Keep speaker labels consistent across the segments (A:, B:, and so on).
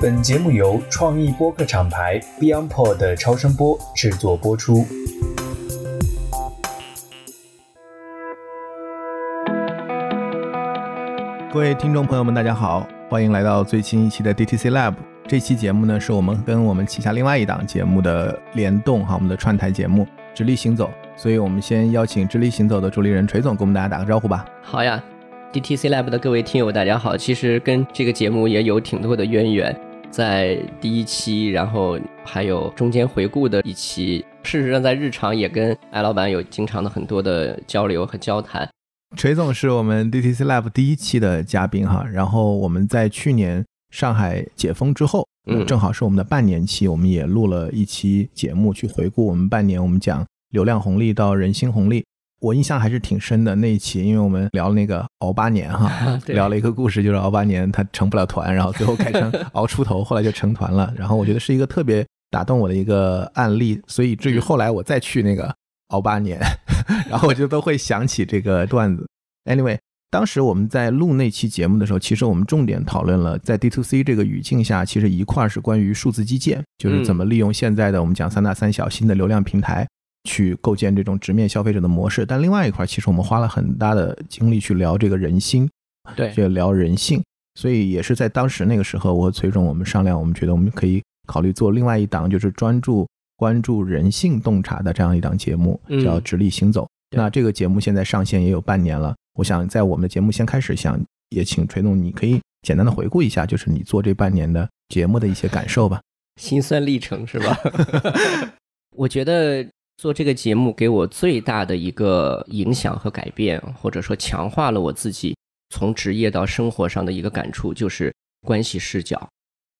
A: 本节目由创意播客厂牌 BeyondPod 的超声波制作播出。
B: 各位听众朋友们，大家好，欢迎来到最新一期的 DTC Lab。这期节目呢，是我们跟我们旗下另外一档节目的联动哈，我们的串台节目《直立行走》。所以我们先邀请《直立行走》的主理人锤总给我们大家打个招呼吧。
C: 好呀，DTC Lab 的各位听友，大家好。其实跟这个节目也有挺多的渊源，在第一期，然后还有中间回顾的一期。事实上，在日常也跟艾老板有经常的很多的交流和交谈。
B: 锤总是我们 DTC Lab 第一期的嘉宾哈，然后我们在去年上海解封之后，嗯，正好是我们的半年期，我们也录了一期节目去回顾我们半年，我们讲。流量红利到人心红利，我印象还是挺深的那一期，因为我们聊那个熬八年哈，聊了一个故事，就是熬八年他成不了团，然后最后改成 熬出头，后来就成团了。然后我觉得是一个特别打动我的一个案例，所以至于后来我再去那个熬八年，然后我就都会想起这个段子。Anyway，当时我们在录那期节目的时候，其实我们重点讨论了在 D to C 这个语境下，其实一块是关于数字基建，就是怎么利用现在的我们讲三大三小新的流量平台。去构建这种直面消费者的模式，但另外一块，其实我们花了很大的精力去聊这个人心，
C: 对，
B: 去聊人性，所以也是在当时那个时候，我和崔总我们商量，我们觉得我们可以考虑做另外一档，就是专注关注人性洞察的这样一档节目，叫《直立行走》。那这个节目现在上线也有半年了，我想在我们的节目先开始，想也请崔总，你可以简单的回顾一下，就是你做这半年的节目的一些感受吧，
C: 心酸历程是吧？我觉得。做这个节目给我最大的一个影响和改变，或者说强化了我自己从职业到生活上的一个感触，就是关系视角。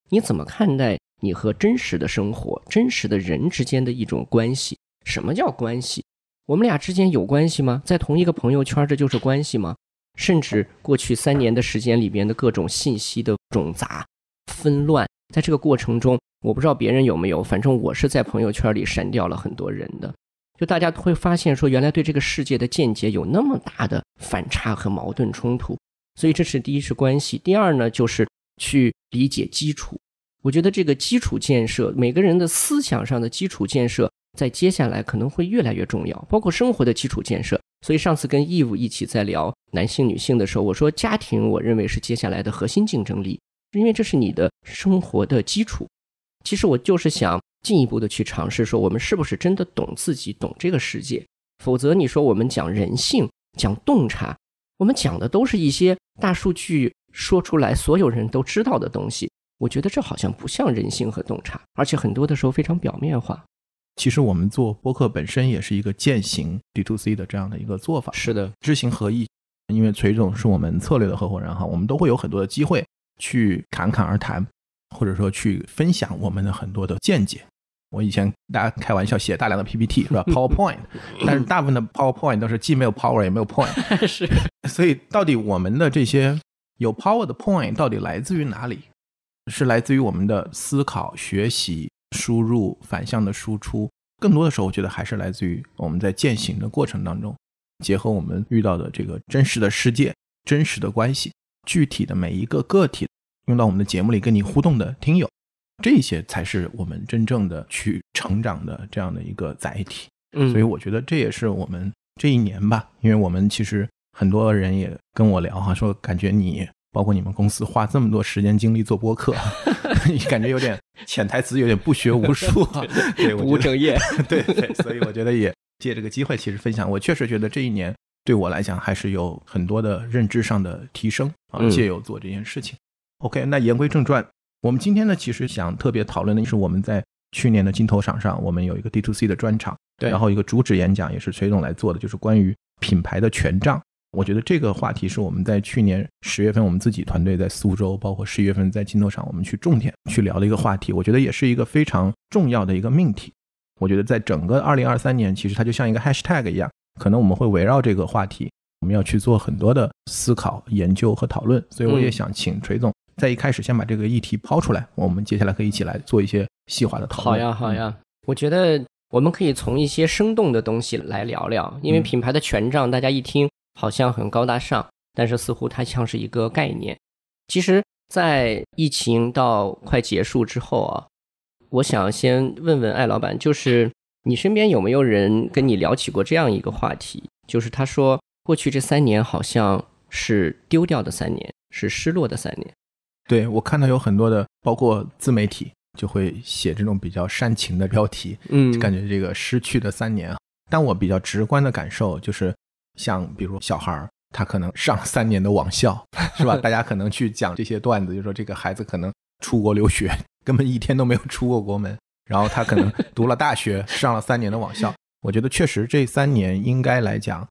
C: 你怎么看待你和真实的生活、真实的人之间的一种关系？什么叫关系？我们俩之间有关系吗？在同一个朋友圈，这就是关系吗？甚至过去三年的时间里边的各种信息的种杂、纷乱，在这个过程中。我不知道别人有没有，反正我是在朋友圈里删掉了很多人的。就大家会发现说，原来对这个世界的见解有那么大的反差和矛盾冲突。所以这是第一是关系，第二呢就是去理解基础。我觉得这个基础建设，每个人的思想上的基础建设，在接下来可能会越来越重要，包括生活的基础建设。所以上次跟 Eve 一起在聊男性女性的时候，我说家庭，我认为是接下来的核心竞争力，因为这是你的生活的基础。其实我就是想进一步的去尝试，说我们是不是真的懂自己，懂这个世界？否则你说我们讲人性，讲洞察，我们讲的都是一些大数据说出来所有人都知道的东西。我觉得这好像不像人性和洞察，而且很多的时候非常表面化。
B: 其实我们做播客本身也是一个践行 D to C 的这样的一个做法。
C: 是的，
B: 知行合一。因为崔总是我们策略的合伙人哈，我们都会有很多的机会去侃侃而谈。或者说去分享我们的很多的见解。我以前大家开玩笑写大量的 PPT 是吧？PowerPoint，但是大部分的 PowerPoint 都是既没有 Power 也没有 Point。
C: 是。
B: 所以到底我们的这些有 Power 的 Point 到底来自于哪里？是来自于我们的思考、学习、输入、反向的输出。更多的时候，我觉得还是来自于我们在践行的过程当中，结合我们遇到的这个真实的世界、真实的关系、具体的每一个个体。用到我们的节目里跟你互动的听友，这些才是我们真正的去成长的这样的一个载体。
C: 嗯，
B: 所以我觉得这也是我们这一年吧，因为我们其实很多人也跟我聊哈，说感觉你包括你们公司花这么多时间精力做播客，你感觉有点潜台词，有点不学无术啊，对，
C: 不务正业。
B: 对对，所以我觉得也借这个机会，其实分享，我确实觉得这一年对我来讲还是有很多的认知上的提升啊，借由做这件事情。OK，那言归正传，我们今天呢，其实想特别讨论的是我们在去年的金头场上，我们有一个 D to C 的专场，
C: 对，
B: 然后一个主旨演讲也是崔总来做的，就是关于品牌的权杖。我觉得这个话题是我们在去年十月份，我们自己团队在苏州，包括十一月份在金头场，我们去重点去聊的一个话题。我觉得也是一个非常重要的一个命题。我觉得在整个二零二三年，其实它就像一个 Hashtag 一样，可能我们会围绕这个话题，我们要去做很多的思考、研究和讨论。所以我也想请锤总。在一开始先把这个议题抛出来，我们接下来可以一起来做一些细化的讨
C: 论。好呀，好呀，我觉得我们可以从一些生动的东西来聊聊，因为品牌的权杖，大家一听好像很高大上，但是似乎它像是一个概念。其实在疫情到快结束之后啊，我想先问问艾老板，就是你身边有没有人跟你聊起过这样一个话题？就是他说，过去这三年好像是丢掉的三年，是失落的三年。
B: 对我看到有很多的，包括自媒体就会写这种比较煽情的标题，
C: 嗯，
B: 感觉这个失去的三年。但我比较直观的感受就是，像比如小孩儿。他可能上三年的网校，是吧？大家可能去讲这些段子，就说这个孩子可能出国留学，根本一天都没有出过国门。然后他可能读了大学，上了三年的网校。我觉得确实这三年应该来讲，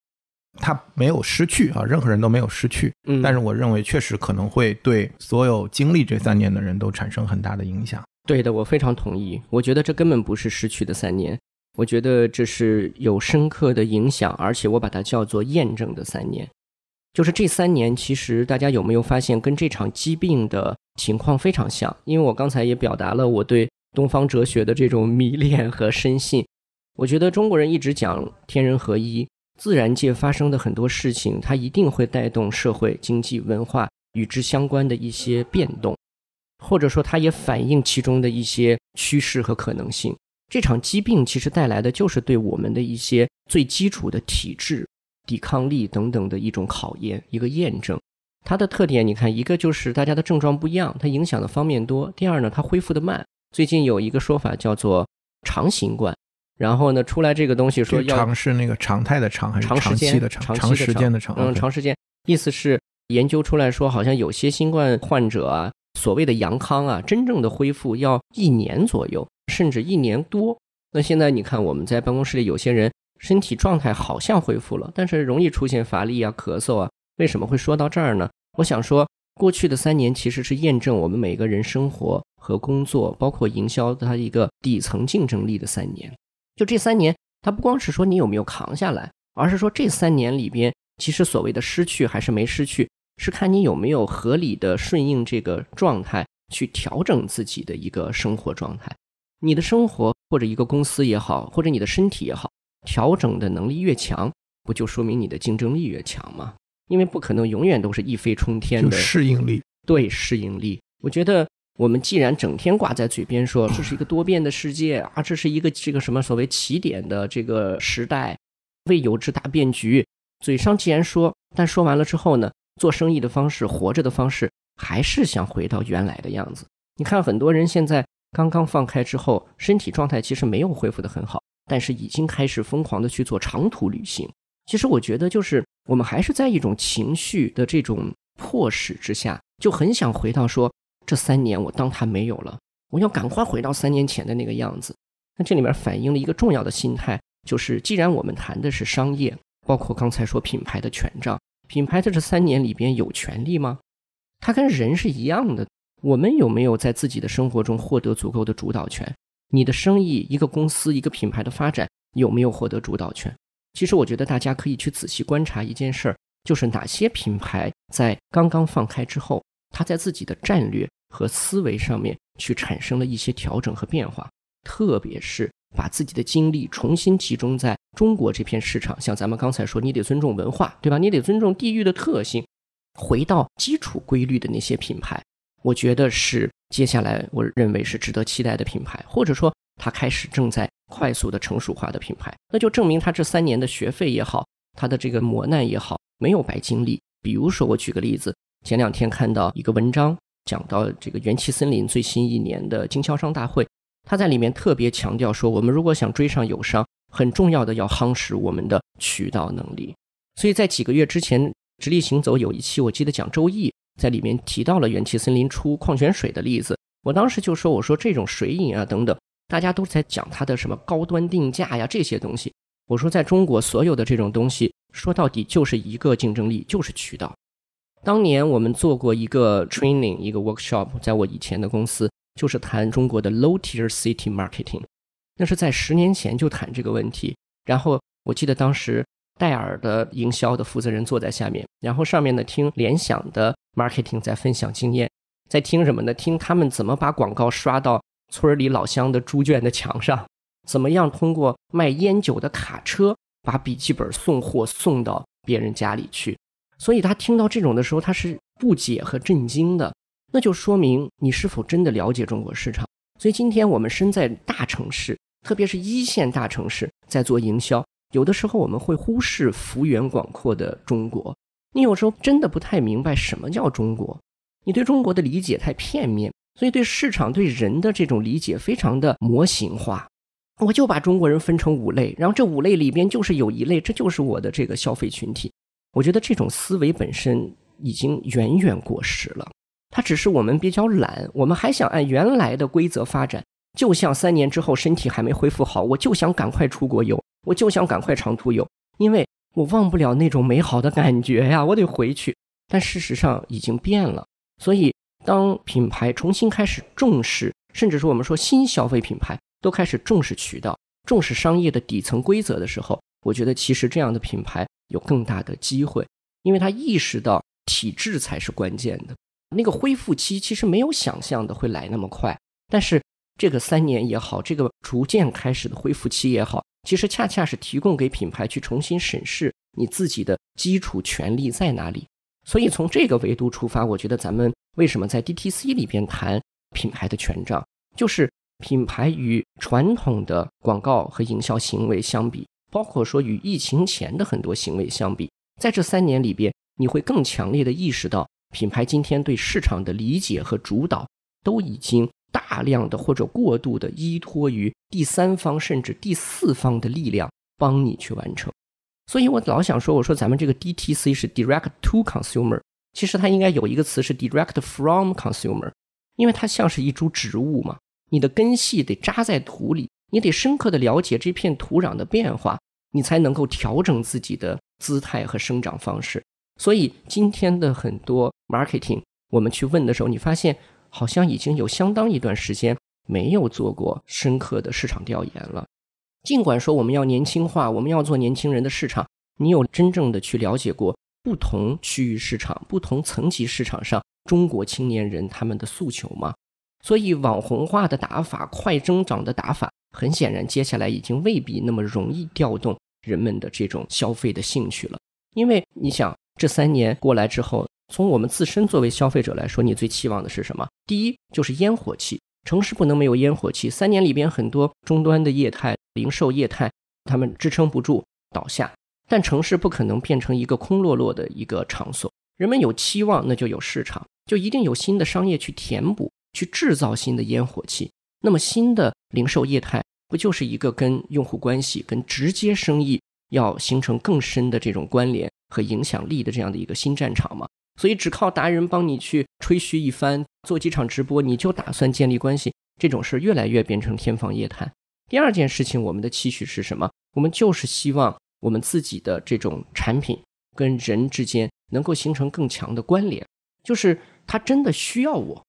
B: 他没有失去啊，任何人都没有失去。
C: 嗯，
B: 但是我认为确实可能会对所有经历这三年的人都产生很大的影响。
C: 对的，我非常同意。我觉得这根本不是失去的三年，我觉得这是有深刻的影响，而且我把它叫做验证的三年。就是这三年，其实大家有没有发现，跟这场疾病的情况非常像？因为我刚才也表达了我对东方哲学的这种迷恋和深信。我觉得中国人一直讲天人合一，自然界发生的很多事情，它一定会带动社会、经济、文化与之相关的一些变动，或者说它也反映其中的一些趋势和可能性。这场疾病其实带来的就是对我们的一些最基础的体质。抵抗力等等的一种考验，一个验证。它的特点，你看，一个就是大家的症状不一样，它影响的方面多。第二呢，它恢复的慢。最近有一个说法叫做长新冠，然后呢，出来这个东西说要
B: 尝试那个常态的长还是
C: 长
B: 期的
C: 长？
B: 长时间的长？
C: 嗯，长时间。意思是研究出来说，好像有些新冠患者啊，所谓的阳康啊，真正的恢复要一年左右，甚至一年多。那现在你看，我们在办公室里有些人。身体状态好像恢复了，但是容易出现乏力啊、咳嗽啊。为什么会说到这儿呢？我想说，过去的三年其实是验证我们每个人生活和工作，包括营销它一个底层竞争力的三年。就这三年，它不光是说你有没有扛下来，而是说这三年里边，其实所谓的失去还是没失去，是看你有没有合理的顺应这个状态，去调整自己的一个生活状态。你的生活或者一个公司也好，或者你的身体也好。调整的能力越强，不就说明你的竞争力越强吗？因为不可能永远都是一飞冲天的
B: 适应力。
C: 对适应力，我觉得我们既然整天挂在嘴边说这是一个多变的世界啊，这是一个这个什么所谓起点的这个时代，未有之大变局，嘴上既然说，但说完了之后呢，做生意的方式、活着的方式，还是想回到原来的样子。你看很多人现在刚刚放开之后，身体状态其实没有恢复的很好。但是已经开始疯狂的去做长途旅行。其实我觉得，就是我们还是在一种情绪的这种迫使之下，就很想回到说，这三年我当他没有了，我要赶快回到三年前的那个样子。那这里面反映了一个重要的心态，就是既然我们谈的是商业，包括刚才说品牌的权杖，品牌在这三年里边有权利吗？它跟人是一样的，我们有没有在自己的生活中获得足够的主导权？你的生意、一个公司、一个品牌的发展有没有获得主导权？其实我觉得大家可以去仔细观察一件事儿，就是哪些品牌在刚刚放开之后，它在自己的战略和思维上面去产生了一些调整和变化，特别是把自己的精力重新集中在中国这片市场。像咱们刚才说，你得尊重文化，对吧？你得尊重地域的特性，回到基础规律的那些品牌。我觉得是接下来我认为是值得期待的品牌，或者说它开始正在快速的成熟化的品牌，那就证明它这三年的学费也好，它的这个磨难也好，没有白经历。比如说，我举个例子，前两天看到一个文章，讲到这个元气森林最新一年的经销商大会，他在里面特别强调说，我们如果想追上友商，很重要的要夯实我们的渠道能力。所以在几个月之前，直立行走有一期，我记得讲周易。在里面提到了元气森林出矿泉水的例子，我当时就说：“我说这种水饮啊等等，大家都在讲它的什么高端定价呀这些东西。我说在中国所有的这种东西，说到底就是一个竞争力，就是渠道。当年我们做过一个 training 一个 workshop，在我以前的公司，就是谈中国的 low tier city marketing，那是在十年前就谈这个问题。然后我记得当时戴尔的营销的负责人坐在下面，然后上面呢听联想的。marketing 在分享经验，在听什么呢？听他们怎么把广告刷到村里老乡的猪圈的墙上，怎么样通过卖烟酒的卡车把笔记本送货送到别人家里去。所以他听到这种的时候，他是不解和震惊的。那就说明你是否真的了解中国市场。所以今天我们身在大城市，特别是一线大城市，在做营销，有的时候我们会忽视幅员广阔的中国。你有时候真的不太明白什么叫中国，你对中国的理解太片面，所以对市场、对人的这种理解非常的模型化。我就把中国人分成五类，然后这五类里边就是有一类，这就是我的这个消费群体。我觉得这种思维本身已经远远过时了。它只是我们比较懒，我们还想按原来的规则发展。就像三年之后身体还没恢复好，我就想赶快出国游，我就想赶快长途游，因为我忘不了那种美好的感觉呀，我得回去。但事实上已经变了。所以，当品牌重新开始重视，甚至说我们说新消费品牌都开始重视渠道、重视商业的底层规则的时候，我觉得其实这样的品牌有更大的机会，因为他意识到体制才是关键的。那个恢复期其实没有想象的会来那么快，但是这个三年也好，这个逐渐开始的恢复期也好，其实恰恰是提供给品牌去重新审视你自己的基础权利在哪里。所以从这个维度出发，我觉得咱们为什么在 DTC 里边谈品牌的权杖，就是品牌与传统的广告和营销行为相比，包括说与疫情前的很多行为相比，在这三年里边，你会更强烈的意识到。品牌今天对市场的理解和主导，都已经大量的或者过度的依托于第三方甚至第四方的力量帮你去完成。所以我老想说，我说咱们这个 DTC 是 Direct to Consumer，其实它应该有一个词是 Direct from Consumer，因为它像是一株植物嘛，你的根系得扎在土里，你得深刻的了解这片土壤的变化，你才能够调整自己的姿态和生长方式。所以今天的很多 marketing，我们去问的时候，你发现好像已经有相当一段时间没有做过深刻的市场调研了。尽管说我们要年轻化，我们要做年轻人的市场，你有真正的去了解过不同区域市场、不同层级市场上中国青年人他们的诉求吗？所以网红化的打法、快增长的打法，很显然接下来已经未必那么容易调动人们的这种消费的兴趣了，因为你想。这三年过来之后，从我们自身作为消费者来说，你最期望的是什么？第一就是烟火气，城市不能没有烟火气。三年里边很多终端的业态、零售业态，他们支撑不住倒下，但城市不可能变成一个空落落的一个场所。人们有期望，那就有市场，就一定有新的商业去填补、去制造新的烟火气。那么新的零售业态不就是一个跟用户关系、跟直接生意要形成更深的这种关联？和影响力的这样的一个新战场吗，所以只靠达人帮你去吹嘘一番，做几场直播，你就打算建立关系，这种事越来越变成天方夜谭。第二件事情，我们的期许是什么？我们就是希望我们自己的这种产品跟人之间能够形成更强的关联，就是他真的需要我，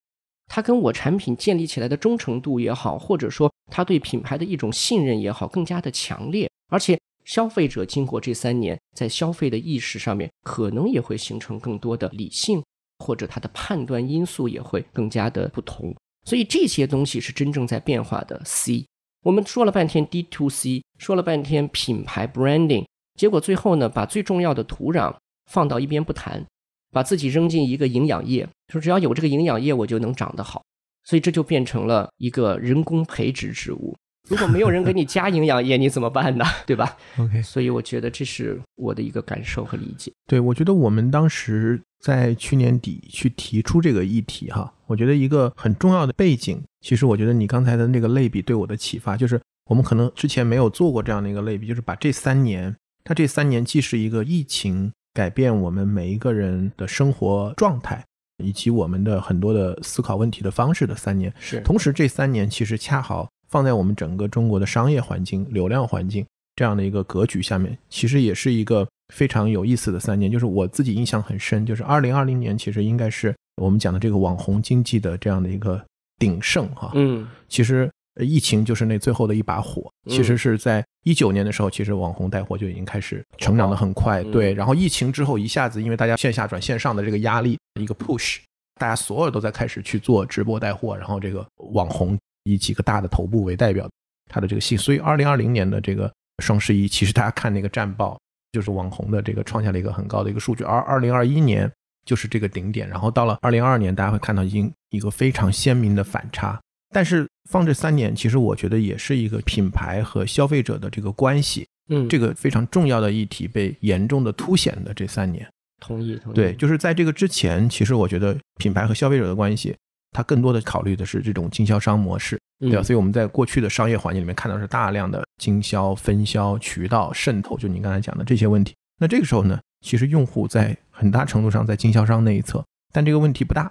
C: 他跟我产品建立起来的忠诚度也好，或者说他对品牌的一种信任也好，更加的强烈，而且。消费者经过这三年，在消费的意识上面，可能也会形成更多的理性，或者他的判断因素也会更加的不同。所以这些东西是真正在变化的。C，我们说了半天 D to C，说了半天品牌 branding，结果最后呢，把最重要的土壤放到一边不谈，把自己扔进一个营养液，说只要有这个营养液，我就能长得好。所以这就变成了一个人工培植植物。如果没有人给你加营养液，你怎么办呢？对吧
B: ？OK，
C: 所以我觉得这是我的一个感受和理解。
B: 对，我觉得我们当时在去年底去提出这个议题，哈，我觉得一个很重要的背景，其实我觉得你刚才的那个类比对我的启发，就是我们可能之前没有做过这样的一个类比，就是把这三年，它这三年既是一个疫情改变我们每一个人的生活状态，以及我们的很多的思考问题的方式的三年，
C: 是，
B: 同时这三年其实恰好。放在我们整个中国的商业环境、流量环境这样的一个格局下面，其实也是一个非常有意思的三年。就是我自己印象很深，就是二零二零年，其实应该是我们讲的这个网红经济的这样的一个鼎盛哈。
C: 嗯，
B: 其实疫情就是那最后的一把火。其实是在一九年的时候，其实网红带货就已经开始成长的很快。对，然后疫情之后一下子，因为大家线下转线上的这个压力一个 push，大家所有都在开始去做直播带货，然后这个网红。以几个大的头部为代表，它的这个信，所以二零二零年的这个双十一，其实大家看那个战报，就是网红的这个创下了一个很高的一个数据。而二零二一年就是这个顶点。然后到了二零二二年，大家会看到已经一个非常鲜明的反差。但是放这三年，其实我觉得也是一个品牌和消费者的这个关系，
C: 嗯，
B: 这个非常重要的议题被严重的凸显的这三年。
C: 同意，同意。
B: 对，就是在这个之前，其实我觉得品牌和消费者的关系，它更多的考虑的是这种经销商模式，对吧？所以我们在过去的商业环境里面看到是大量的经销、分销、渠道渗透，就你刚才讲的这些问题。那这个时候呢，其实用户在很大程度上在经销商那一侧，但这个问题不大。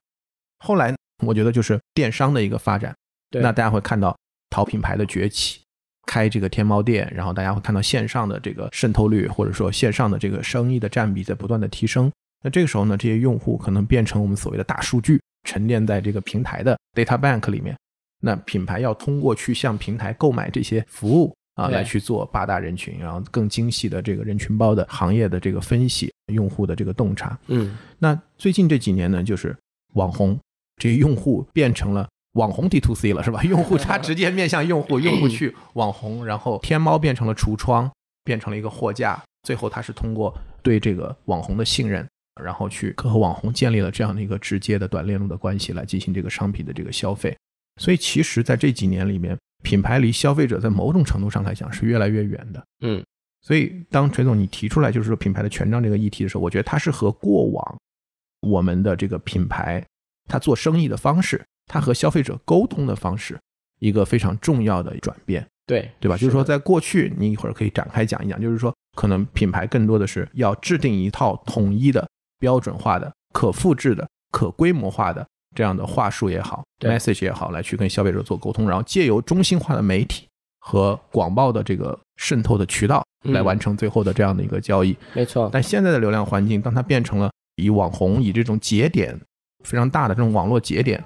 B: 后来我觉得就是电商的一个发展，那大家会看到淘品牌的崛起。开这个天猫店，然后大家会看到线上的这个渗透率，或者说线上的这个生意的占比在不断的提升。那这个时候呢，这些用户可能变成我们所谓的大数据，沉淀在这个平台的 data bank 里面。那品牌要通过去向平台购买这些服务啊，来去做八大人群，然后更精细的这个人群包的行业的这个分析，用户的这个洞察。
C: 嗯，
B: 那最近这几年呢，就是网红这些用户变成了。网红 D to C 了是吧？用户他直接面向用户，用户去网红，然后天猫变成了橱窗，变成了一个货架，最后他是通过对这个网红的信任，然后去和网红建立了这样的一个直接的短链路的关系来进行这个商品的这个消费。所以其实在这几年里面，品牌离消费者在某种程度上来讲是越来越远的。
C: 嗯，
B: 所以当陈总你提出来就是说品牌的权杖这个议题的时候，我觉得它是和过往我们的这个品牌它做生意的方式。它和消费者沟通的方式，一个非常重要的转变，
C: 对
B: 对吧？就是说，在过去，你一会儿可以展开讲一讲，就是说，可能品牌更多的是要制定一套统一的、标准化的、可复制的、可规模化的这样的话术也好，message 也好，来去跟消费者做沟通，然后借由中心化的媒体和广报的这个渗透的渠道来完成最后的这样的一个交易。
C: 没错。
B: 但现在的流量环境，当它变成了以网红、以这种节点非常大的这种网络节点。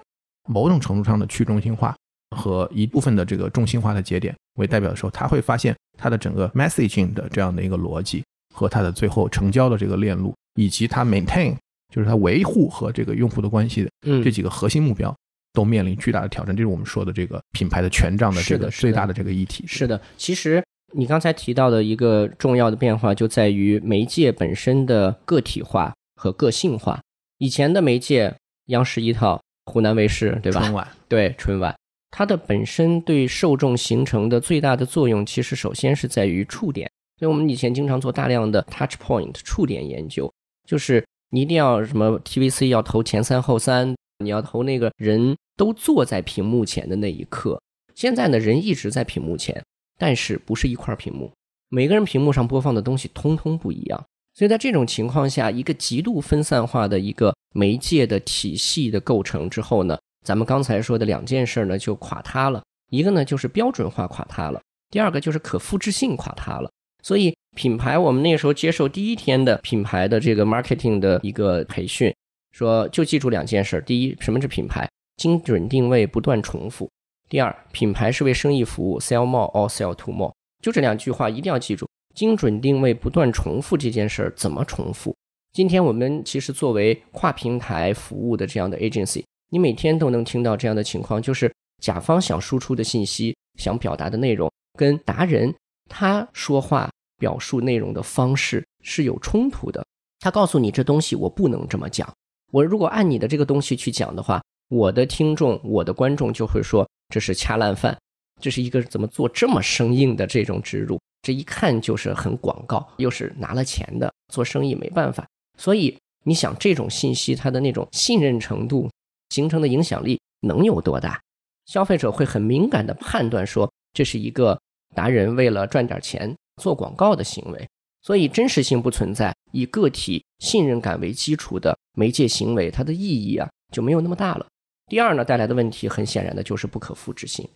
B: 某种程度上的去中心化和一部分的这个中心化的节点为代表的时候，他会发现它的整个 messaging 的这样的一个逻辑和它的最后成交的这个链路，以及它 maintain 就是它维护和这个用户的关系的这几个核心目标，都面临巨大的挑战。这是我们说的这个品牌的权杖的这个最大的这个议题。
C: 是的，其实你刚才提到的一个重要的变化就在于媒介本身的个体化和个性化。以前的媒介，央视一套。湖南卫视对吧？
B: 春晚
C: 对春晚，它的本身对受众形成的最大的作用，其实首先是在于触点。所以我们以前经常做大量的 touch point 触点研究，就是你一定要什么 TVC 要投前三后三，你要投那个人都坐在屏幕前的那一刻。现在呢，人一直在屏幕前，但是不是一块屏幕，每个人屏幕上播放的东西通通不一样。所以在这种情况下，一个极度分散化的一个媒介的体系的构成之后呢，咱们刚才说的两件事呢就垮塌了。一个呢就是标准化垮塌了，第二个就是可复制性垮塌了。所以品牌，我们那时候接受第一天的品牌的这个 marketing 的一个培训，说就记住两件事：第一，什么是品牌？精准定位，不断重复；第二，品牌是为生意服务，sell more or sell to more。就这两句话一定要记住。精准定位不断重复这件事儿怎么重复？今天我们其实作为跨平台服务的这样的 agency，你每天都能听到这样的情况，就是甲方想输出的信息、想表达的内容，跟达人他说话表述内容的方式是有冲突的。他告诉你这东西我不能这么讲，我如果按你的这个东西去讲的话，我的听众、我的观众就会说这是恰烂饭，这是一个怎么做这么生硬的这种植入。这一看就是很广告，又是拿了钱的，做生意没办法。所以你想，这种信息它的那种信任程度形成的影响力能有多大？消费者会很敏感的判断说，这是一个达人为了赚点钱做广告的行为。所以真实性不存在，以个体信任感为基础的媒介行为，它的意义啊就没有那么大了。第二呢，带来的问题很显然的就是不可复制性。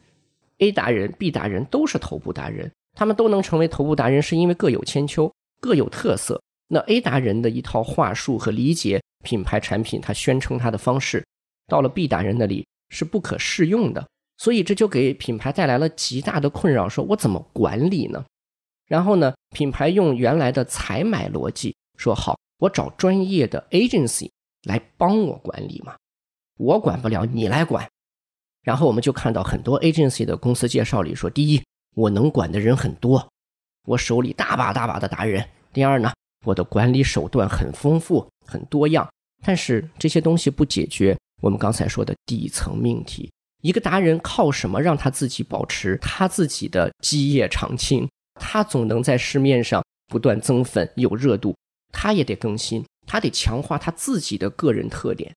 C: A 达人、B 达人都是头部达人。他们都能成为头部达人，是因为各有千秋，各有特色。那 A 达人的一套话术和理解品牌产品，他宣称他的方式，到了 B 达人那里是不可适用的。所以这就给品牌带来了极大的困扰。说我怎么管理呢？然后呢，品牌用原来的采买逻辑说好，我找专业的 agency 来帮我管理嘛，我管不了，你来管。然后我们就看到很多 agency 的公司介绍里说，第一。我能管的人很多，我手里大把大把的达人。第二呢，我的管理手段很丰富、很多样，但是这些东西不解决我们刚才说的底层命题。一个达人靠什么让他自己保持他自己的基业长青？他总能在市面上不断增粉有热度，他也得更新，他得强化他自己的个人特点。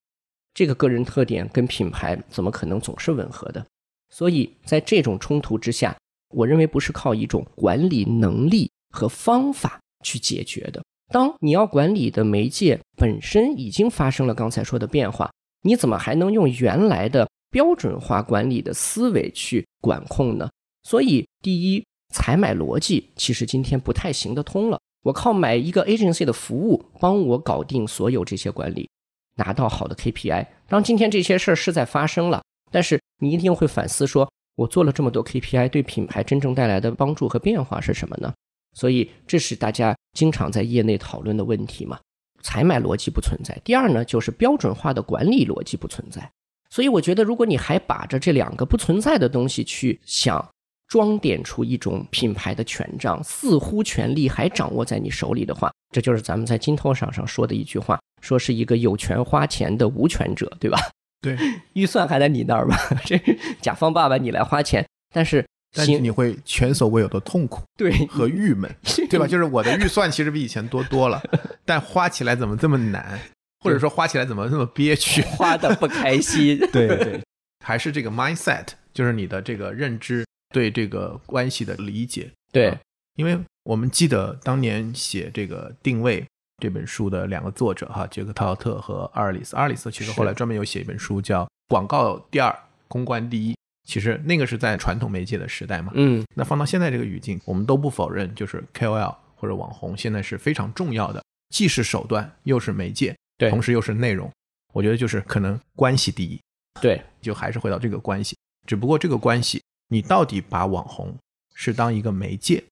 C: 这个个人特点跟品牌怎么可能总是吻合的？所以在这种冲突之下，我认为不是靠一种管理能力和方法去解决的。当你要管理的媒介本身已经发生了刚才说的变化，你怎么还能用原来的标准化管理的思维去管控呢？所以，第一，采买逻辑其实今天不太行得通了。我靠买一个 agency 的服务，帮我搞定所有这些管理，拿到好的 KPI。当今天这些事儿是在发生了，但是你一定会反思说，我做了这么多 KPI，对品牌真正带来的帮助和变化是什么呢？所以，这是大家经常在业内讨论的问题嘛？采买逻辑不存在。第二呢，就是标准化的管理逻辑不存在。所以，我觉得如果你还把着这两个不存在的东西去想，装点出一种品牌的权杖，似乎权力还掌握在你手里的话，这就是咱们在金头上上说的一句话，说是一个有权花钱的无权者，对吧？
B: 对，
C: 预算还在你那儿吧？这甲方爸爸你来花钱，但是。
B: 但是你会前所未有的痛苦，
C: 对
B: 和郁闷，对吧？就是我的预算其实比以前多多了，但花起来怎么这么难，或者说花起来怎么这么憋屈，
C: 花的不开心。
B: 对对，还是这个 mindset，就是你的这个认知对这个关系的理解。
C: 对，
B: 因为我们记得当年写这个定位这本书的两个作者哈，杰克陶尔特和阿尔里斯。阿尔里斯其实后来专门有写一本书叫《广告第二，公关第一》。其实那个是在传统媒介的时代嘛，
C: 嗯，
B: 那放到现在这个语境，我们都不否认，就是 KOL 或者网红现在是非常重要的，既是手段又是媒介，
C: 对，
B: 同时又是内容。我觉得就是可能关系第一，
C: 对，
B: 就还是回到这个关系。只不过这个关系，你到底把网红是当一个媒介，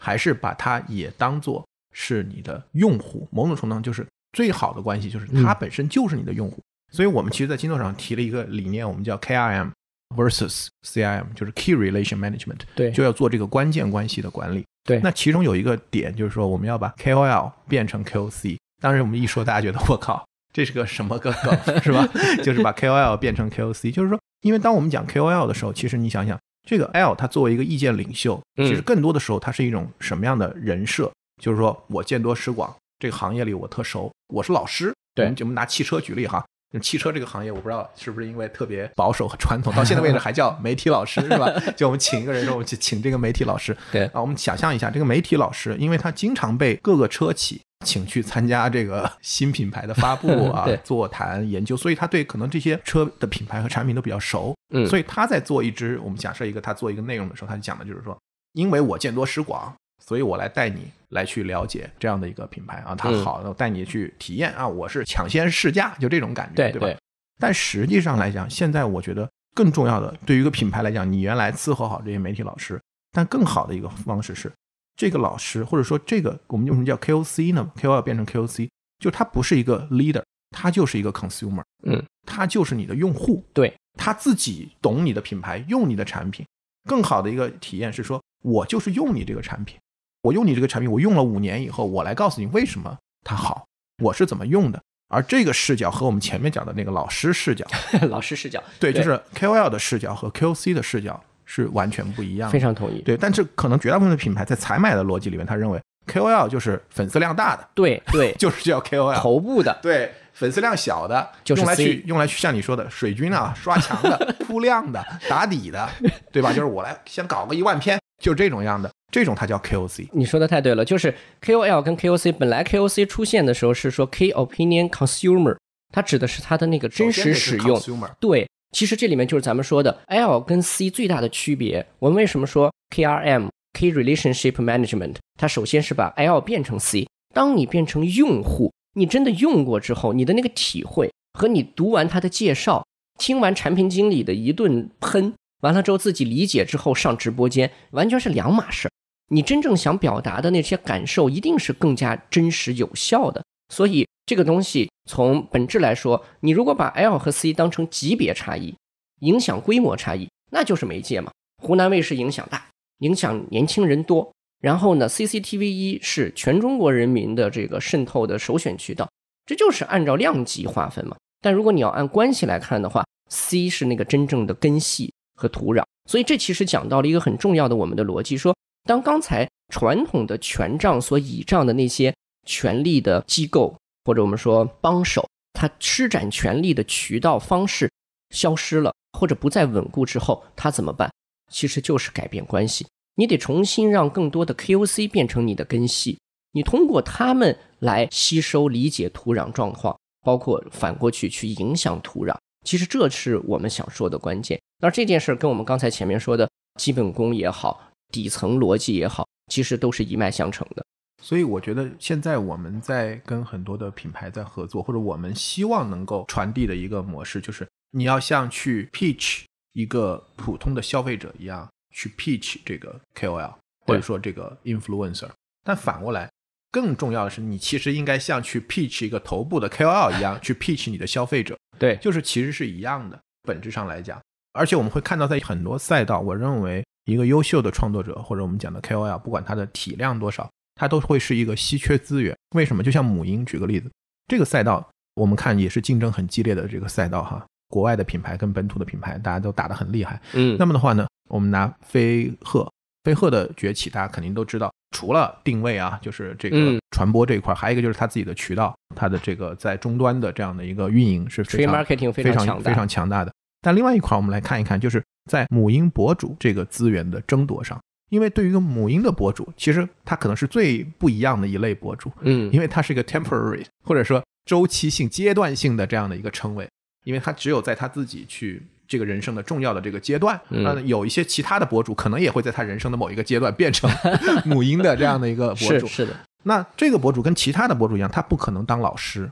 B: 还是把它也当做是你的用户？某种程度上就是最好的关系，就是它本身就是你的用户。所以我们其实，在金豆上提了一个理念，我们叫 KRM。versus CIM 就是 Key Relation Management，
C: 对，
B: 就要做这个关键关系的管理。
C: 对，
B: 那其中有一个点就是说，我们要把 KOL 变成 KOC。当时我们一说，大家觉得我靠，这是个什么个梗，是吧？就是把 KOL 变成 KOC，就是说，因为当我们讲 KOL 的时候，其实你想想，这个 L 它作为一个意见领袖，其实更多的时候它是一种什么样的人设？就是说我见多识广，这个行业里我特熟，我是老师。
C: 对，
B: 我们拿汽车举例哈。汽车这个行业，我不知道是不是因为特别保守和传统，到现在为止还叫媒体老师是吧？就我们请一个人说，我们去请这个媒体老师。
C: 对
B: 啊，我们想象一下，这个媒体老师，因为他经常被各个车企请去参加这个新品牌的发布啊、座谈、研究，所以他对可能这些车的品牌和产品都比较熟。
C: 嗯，
B: 所以他在做一支，我们假设一个他做一个内容的时候，他就讲的就是说，因为我见多识广。所以我来带你来去了解这样的一个品牌啊，它好，我带你去体验啊，我是抢先试驾，就这种感觉，对吧？但实际上来讲，现在我觉得更重要的，对于一个品牌来讲，你原来伺候好这些媒体老师，但更好的一个方式是，这个老师或者说这个我们为什么叫 KOC 呢？KOL 变成 KOC，就他不是一个 leader，他就是一个 consumer，
C: 嗯，
B: 他就是你的用户，
C: 对，
B: 他自己懂你的品牌，用你的产品，更好的一个体验是说，我就是用你这个产品。我用你这个产品，我用了五年以后，我来告诉你为什么它好，我是怎么用的。而这个视角和我们前面讲的那个老师视角，
C: 老师视角，
B: 对，就是 KOL 的视角和 KOC 的视角是完全不一样的。
C: 非常同意。
B: 对，但是可能绝大部分的品牌在采买的逻辑里面，他认为 KOL 就是粉丝量大的，
C: 对对，
B: 就是叫 KOL
C: 头部的，
B: 对，粉丝量小的，
C: 就是
B: 用来去用来去像你说的水军啊，刷墙的、铺量的、打底的，对吧？就是我来先搞个一万篇，就这种样的。这种它叫 KOC，
C: 你说的太对了，就是 KOL 跟 KOC，本来 KOC 出现的时候是说 Key Opinion Consumer，它指的是它的那个真实使用。对，其实这里面就是咱们说的 L 跟 C 最大的区别。我们为什么说 KRM Key Relationship Management？它首先是把 L 变成 C。当你变成用户，你真的用过之后，你的那个体会和你读完它的介绍，听完产品经理的一顿喷，完了之后自己理解之后上直播间，完全是两码事。你真正想表达的那些感受，一定是更加真实有效的。所以这个东西从本质来说，你如果把 L 和 C 当成级别差异、影响规模差异，那就是媒介嘛。湖南卫视影响大，影响年轻人多。然后呢，CCTV 一是全中国人民的这个渗透的首选渠道。这就是按照量级划分嘛。但如果你要按关系来看的话，C 是那个真正的根系和土壤。所以这其实讲到了一个很重要的我们的逻辑，说当刚才传统的权杖所倚仗的那些权力的机构或者我们说帮手，他施展权力的渠道方式消失了或者不再稳固之后，他怎么办？其实就是改变关系，你得重新让更多的 KOC 变成你的根系，你通过他们来吸收理解土壤状况，包括反过去去影响土壤。其实这是我们想说的关键。那这件事跟我们刚才前面说的基本功也好，底层逻辑也好，其实都是一脉相承的。
B: 所以我觉得现在我们在跟很多的品牌在合作，或者我们希望能够传递的一个模式，就是你要像去 pitch 一个普通的消费者一样去 pitch 这个 KOL，或者说这个 influencer。但反过来，更重要的是，你其实应该像去 pitch 一个头部的 KOL 一样去 pitch 你的消费者。
C: 对，
B: 就是其实是一样的，本质上来讲，而且我们会看到，在很多赛道，我认为一个优秀的创作者或者我们讲的 KOL，不管他的体量多少，他都会是一个稀缺资源。为什么？就像母婴，举个例子，这个赛道我们看也是竞争很激烈的这个赛道哈，国外的品牌跟本土的品牌，大家都打得很厉害。
C: 嗯，
B: 那么的话呢，我们拿飞鹤，飞鹤的崛起，大家肯定都知道。除了定位啊，就是这个传播这一块，还有一个就是它自己的渠道，它的这个在终端的这样的一个运营是非常非常非常强大的。但另外一块，我们来看一看，就是在母婴博主这个资源的争夺上，因为对于一个母婴的博主，其实他可能是最不一样的一类博主，
C: 嗯，
B: 因为它是一个 temporary 或者说周期性、阶段性的这样的一个称谓，因为他只有在他自己去。这个人生的重要的这个阶段，嗯，有一些其他的博主可能也会在他人生的某一个阶段变成 母婴的这样的一个博
C: 主，是的。
B: 那这个博主跟其他的博主一样，他不可能当老师，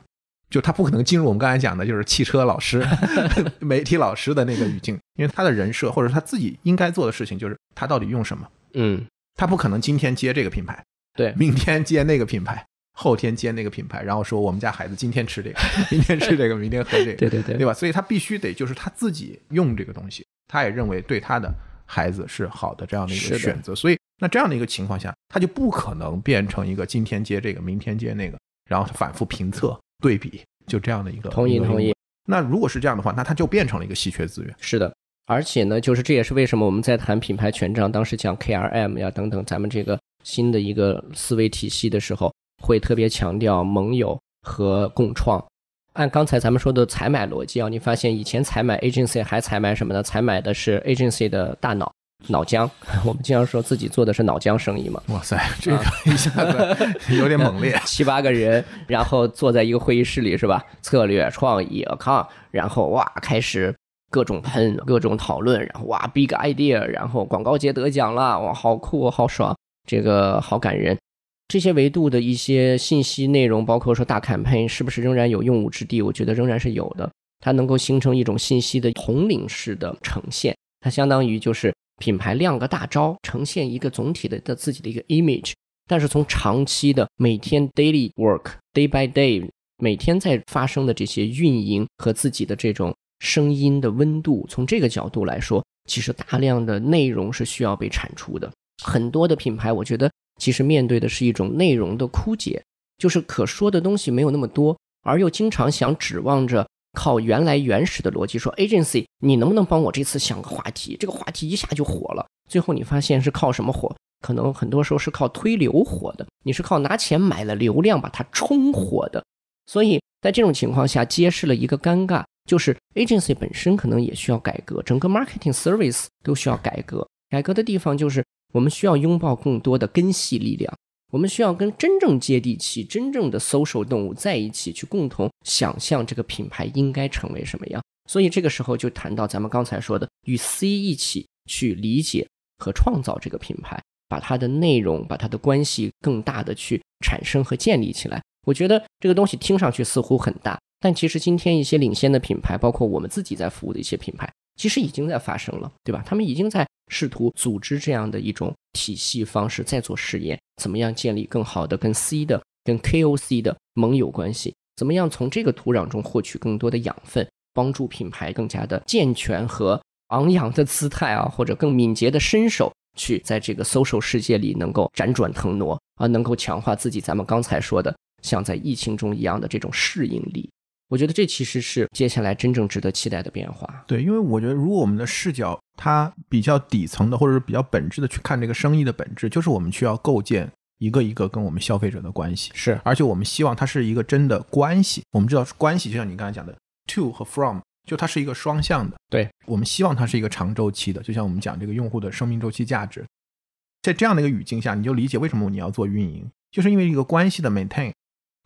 B: 就他不可能进入我们刚才讲的就是汽车老师、媒体老师的那个语境，因为他的人设或者他自己应该做的事情就是他到底用什么，
C: 嗯，
B: 他不可能今天接这个品牌，
C: 对，
B: 明天接那个品牌。后天接那个品牌，然后说我们家孩子今天吃这个，明天吃这个，明天喝这个，
C: 对对对，
B: 对吧？所以他必须得就是他自己用这个东西，他也认为对他的孩子是好的这样的一个选择。所以那这样的一个情况下，他就不可能变成一个今天接这个，明天接那个，然后反复评测对比，就这样的一个。
C: 同意同意。
B: 那如果是这样的话，那他就变成了一个稀缺资源。
C: 是的，而且呢，就是这也是为什么我们在谈品牌权杖，当时讲 KRM 呀等等，咱们这个新的一个思维体系的时候。会特别强调盟友和共创。按刚才咱们说的采买逻辑啊，你发现以前采买 agency 还采买什么呢？采买的是 agency 的大脑脑浆。我们经常说自己做的是脑浆生意嘛。
B: 哇塞，这个一下子 有点猛烈。
C: 七八个人，然后坐在一个会议室里是吧？策略、创意、account，然后哇，开始各种喷、各种讨论，然后哇，big idea，然后广告节得奖了，哇，好酷，好爽，这个好感人。这些维度的一些信息内容，包括说大 campaign 是不是仍然有用武之地？我觉得仍然是有的。它能够形成一种信息的统领式的呈现，它相当于就是品牌亮个大招，呈现一个总体的的自己的一个 image。但是从长期的每天 daily work day by day 每天在发生的这些运营和自己的这种声音的温度，从这个角度来说，其实大量的内容是需要被产出的。很多的品牌，我觉得。其实面对的是一种内容的枯竭，就是可说的东西没有那么多，而又经常想指望着靠原来原始的逻辑说，agency，你能不能帮我这次想个话题？这个话题一下就火了。最后你发现是靠什么火？可能很多时候是靠推流火的，你是靠拿钱买了流量把它冲火的。所以在这种情况下，揭示了一个尴尬，就是 agency 本身可能也需要改革，整个 marketing service 都需要改革。改革的地方就是。我们需要拥抱更多的根系力量，我们需要跟真正接地气、真正的 social 动物在一起，去共同想象这个品牌应该成为什么样。所以这个时候就谈到咱们刚才说的，与 C 一起去理解和创造这个品牌，把它的内容、把它的关系更大的去产生和建立起来。我觉得这个东西听上去似乎很大，但其实今天一些领先的品牌，包括我们自己在服务的一些品牌。其实已经在发生了，对吧？他们已经在试图组织这样的一种体系方式，在做实验，怎么样建立更好的跟 C 的、跟 KOC 的盟友关系？怎么样从这个土壤中获取更多的养分，帮助品牌更加的健全和昂扬的姿态啊，或者更敏捷的身手，去在这个 social 世界里能够辗转腾挪啊，能够强化自己。咱们刚才说的像在疫情中一样的这种适应力。我觉得这其实是接下来真正值得期待的变化。
B: 对，因为我觉得如果我们的视角它比较底层的，或者是比较本质的去看这个生意的本质，就是我们需要构建一个一个跟我们消费者的关系，
C: 是，
B: 而且我们希望它是一个真的关系。我们知道关系就像你刚才讲的，to 和 from，就它是一个双向的。
C: 对，
B: 我们希望它是一个长周期的，就像我们讲这个用户的生命周期价值，在这样的一个语境下，你就理解为什么你要做运营，就是因为一个关系的 maintain。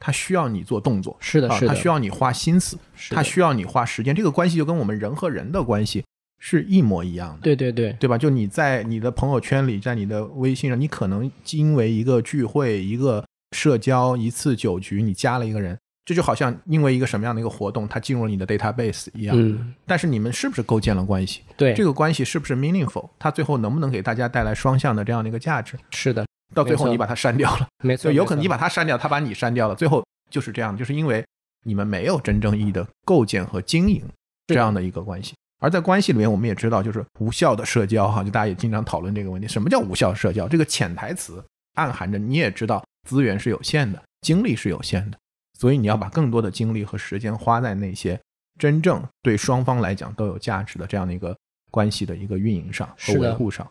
B: 它需要你做动作，
C: 是的，是
B: 的，它需要你花心思，它需要你花时间。这个关系就跟我们人和人的关系是一模一样的，
C: 对对对，
B: 对吧？就你在你的朋友圈里，在你的微信上，你可能因为一个聚会、一个社交、一次酒局，你加了一个人，这就好像因为一个什么样的一个活动，它进入了你的 database 一样。
C: 嗯。
B: 但是你们是不是构建了关系？
C: 对，
B: 这个关系是不是 meaningful？它最后能不能给大家带来双向的这样的一个价值？
C: 是的。
B: 到最后你把它删掉了，
C: 没错，
B: 有可能你把它删掉，他把你删掉了，最后。就是这样，就是因为你们没有真正意义的构建和经营这样的一个关系，而在关系里面，我们也知道，就是无效的社交哈，就大家也经常讨论这个问题，什么叫无效社交？这个潜台词暗含着你也知道，资源是有限的，精力是有限的，所以你要把更多的精力和时间花在那些真正对双方来讲都有价值的这样的一个关系的一个运营上和维护上。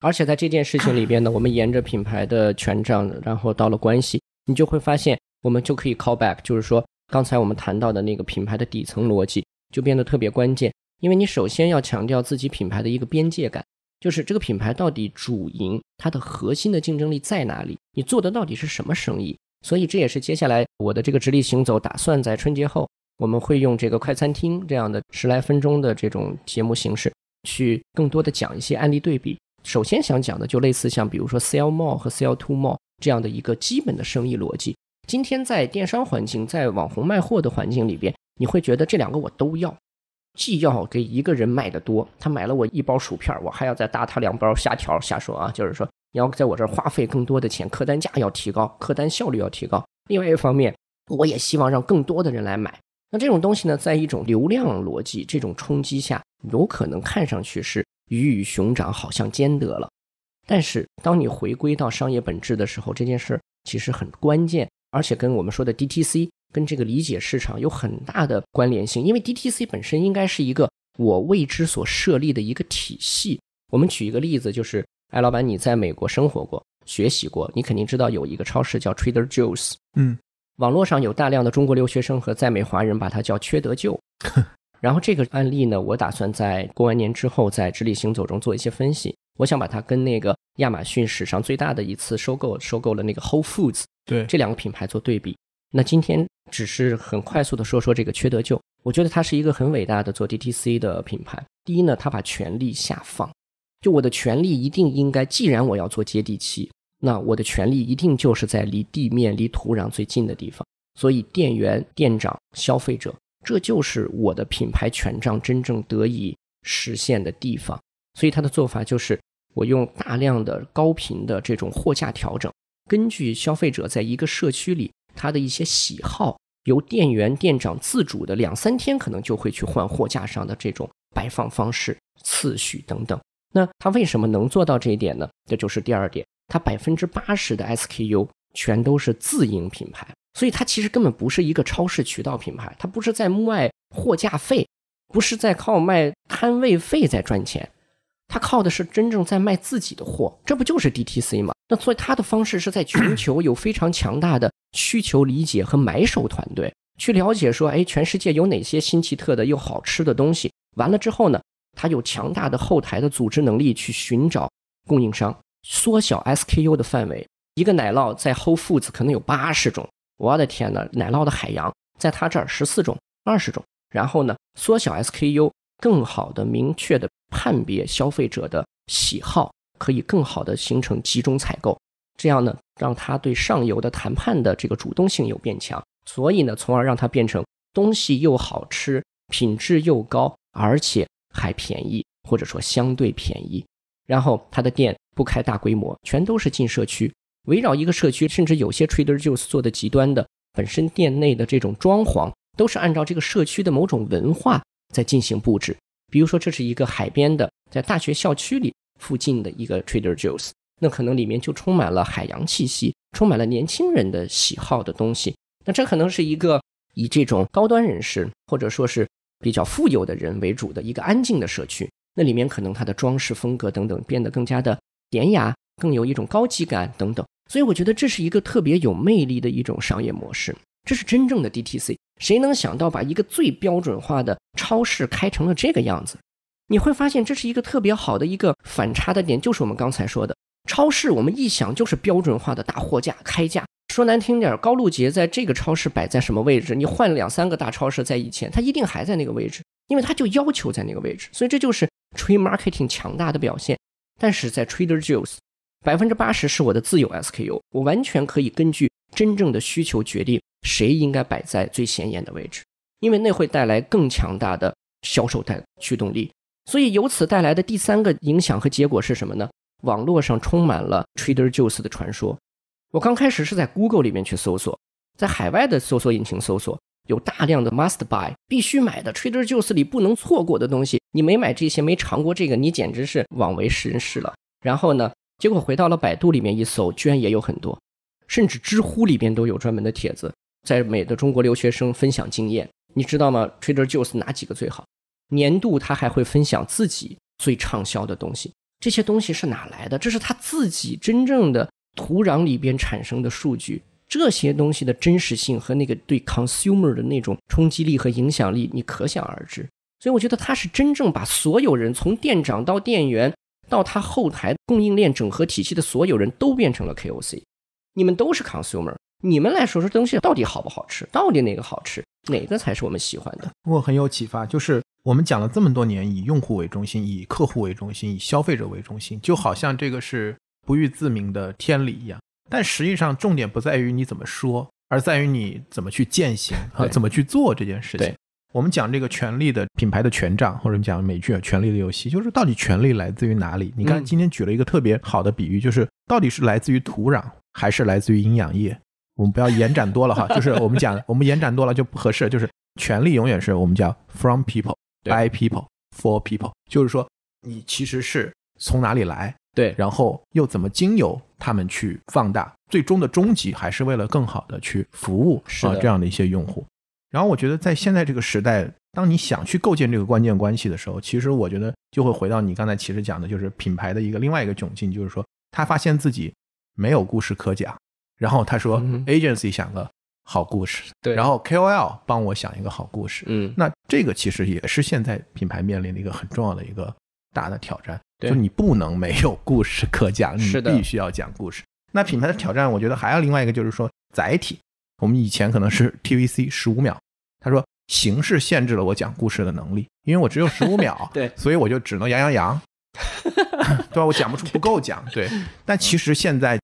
C: 而且在这件事情里边呢，我们沿着品牌的权杖，然后到了关系，你就会发现。我们就可以 call back，就是说刚才我们谈到的那个品牌的底层逻辑就变得特别关键，因为你首先要强调自己品牌的一个边界感，就是这个品牌到底主营它的核心的竞争力在哪里，你做的到底是什么生意。所以这也是接下来我的这个直立行走打算在春节后，我们会用这个快餐厅这样的十来分钟的这种节目形式，去更多的讲一些案例对比。首先想讲的就类似像比如说 sell more 和 sell to more 这样的一个基本的生意逻辑。今天在电商环境，在网红卖货的环境里边，你会觉得这两个我都要，既要给一个人卖的多，他买了我一包薯片，我还要再搭他两包虾条。瞎说啊，就是说你要在我这儿花费更多的钱，客单价要提高，客单效率要提高。另外一方面，我也希望让更多的人来买。那这种东西呢，在一种流量逻辑这种冲击下，有可能看上去是鱼与熊掌好像兼得了。但是当你回归到商业本质的时候，这件事其实很关键。而且跟我们说的 DTC 跟这个理解市场有很大的关联性，因为 DTC 本身应该是一个我为之所设立的一个体系。我们举一个例子，就是艾老板，你在美国生活过、学习过，你肯定知道有一个超市叫 Trader Joe's。
B: 嗯，
C: 网络上有大量的中国留学生和在美华人把它叫缺德舅。然后这个案例呢，我打算在过完年之后在直立行走中做一些分析。我想把它跟那个亚马逊史上最大的一次收购，收购了那个 Whole Foods。
B: 对
C: 这两个品牌做对比，那今天只是很快速的说说这个缺德舅，我觉得它是一个很伟大的做 DTC 的品牌。第一呢，它把权力下放，就我的权力一定应该，既然我要做接地气，那我的权力一定就是在离地面、离土壤最近的地方。所以店员、店长、消费者，这就是我的品牌权杖真正得以实现的地方。所以他的做法就是，我用大量的高频的这种货架调整。根据消费者在一个社区里他的一些喜好，由店员店长自主的两三天可能就会去换货架上的这种摆放方式、次序等等。那他为什么能做到这一点呢？这就是第二点，他百分之八十的 SKU 全都是自营品牌，所以它其实根本不是一个超市渠道品牌，它不是在卖货架费，不是在靠卖摊位费在赚钱。他靠的是真正在卖自己的货，这不就是 DTC 吗？那所以他的方式是在全球有非常强大的需求理解和买手团队，去了解说，哎，全世界有哪些新奇特的又好吃的东西。完了之后呢，他有强大的后台的组织能力去寻找供应商，缩小 SKU 的范围。一个奶酪在 Whole Foods 可能有八十种，我的天呐，奶酪的海洋在他这儿十四种、二十种。然后呢，缩小 SKU。更好的、明确的判别消费者的喜好，可以更好的形成集中采购，这样呢，让他对上游的谈判的这个主动性有变强，所以呢，从而让它变成东西又好吃、品质又高，而且还便宜，或者说相对便宜。然后他的店不开大规模，全都是进社区，围绕一个社区，甚至有些 Trader Joe's 做的极端的，本身店内的这种装潢都是按照这个社区的某种文化。在进行布置，比如说这是一个海边的，在大学校区里附近的一个 Trader Joe's，那可能里面就充满了海洋气息，充满了年轻人的喜好的东西。那这可能是一个以这种高端人士或者说是比较富有的人为主的一个安静的社区。那里面可能它的装饰风格等等变得更加的典雅，更有一种高级感等等。所以我觉得这是一个特别有魅力的一种商业模式。这是真正的 DTC。谁能想到把一个最标准化的超市开成了这个样子？你会发现这是一个特别好的一个反差的点，就是我们刚才说的超市。我们一想就是标准化的大货架开架。说难听点，高露洁在这个超市摆在什么位置？你换两三个大超市在以前，它一定还在那个位置，因为它就要求在那个位置。所以这就是 trade marketing 强大的表现。但是在 Trader Joe's，百分之八十是我的自有 SKU，我完全可以根据真正的需求决定谁应该摆在最显眼的位置，因为那会带来更强大的销售带驱动力。所以由此带来的第三个影响和结果是什么呢？网络上充满了 Trader Joe's 的传说。我刚开始是在 Google 里面去搜索，在海外的搜索引擎搜索，有大量的 Must Buy 必须买的 Trader Joe's 里不能错过的东西。你没买这些，没尝过这个，你简直是枉为人士了。然后呢，结果回到了百度里面一搜，居然也有很多，甚至知乎里边都有专门的帖子，在美的中国留学生分享经验。你知道吗？Trader Joe's 哪几个最好？年度他还会分享自己最畅销的东西，这些东西是哪来的？这是他自己真正的土壤里边产生的数据，这些东西的真实性和那个对 consumer 的那种冲击力和影响力，你可想而知。所以我觉得他是真正把所有人，从店长到店员，到他后台供应链整合体系的所有人都变成了 KOC，你们都是 consumer，你们来说说东西到底好不好吃，到底哪个好吃，哪个才是我们喜欢的？
B: 我很有启发，就是。我们讲了这么多年，以用户为中心，以客户为中心，以消费者为中心，就好像这个是不欲自明的天理一样。但实际上，重点不在于你怎么说，而在于你怎么去践行和怎么去做这件事情。我们讲这个权力的品牌的权杖，或者讲美剧《权力的游戏》，就是到底权力来自于哪里？你看今天举了一个特别好的比喻，就是到底是来自于土壤，还是来自于营养液？我们不要延展多了哈，就是我们讲，我们延展多了就不合适。就是权力永远是我们叫 from people。By people for people，就是说你其实是从哪里来，
C: 对，
B: 然后又怎么经由他们去放大，最终的终极还是为了更好的去服务啊这样的一些用户。然后我觉得在现在这个时代，当你想去构建这个关键关系的时候，其实我觉得就会回到你刚才其实讲的，就是品牌的一个另外一个窘境，就是说他发现自己没有故事可讲，然后他说 agency 想个。好故事，
C: 对，
B: 然后 KOL 帮我想一个好故事，
C: 嗯，
B: 那这个其实也是现在品牌面临的一个很重要的一个大的挑战，
C: 就
B: 你不能没有故事可讲，你必须要讲故事。那品牌的挑战，我觉得还有另外一个就是说载体，我们以前可能是 TVC 十五秒，他说形式限制了我讲故事的能力，因为我只有十五秒，
C: 对，
B: 所以我就只能扬扬扬，对吧？我讲不出不够讲，对，但其实现在。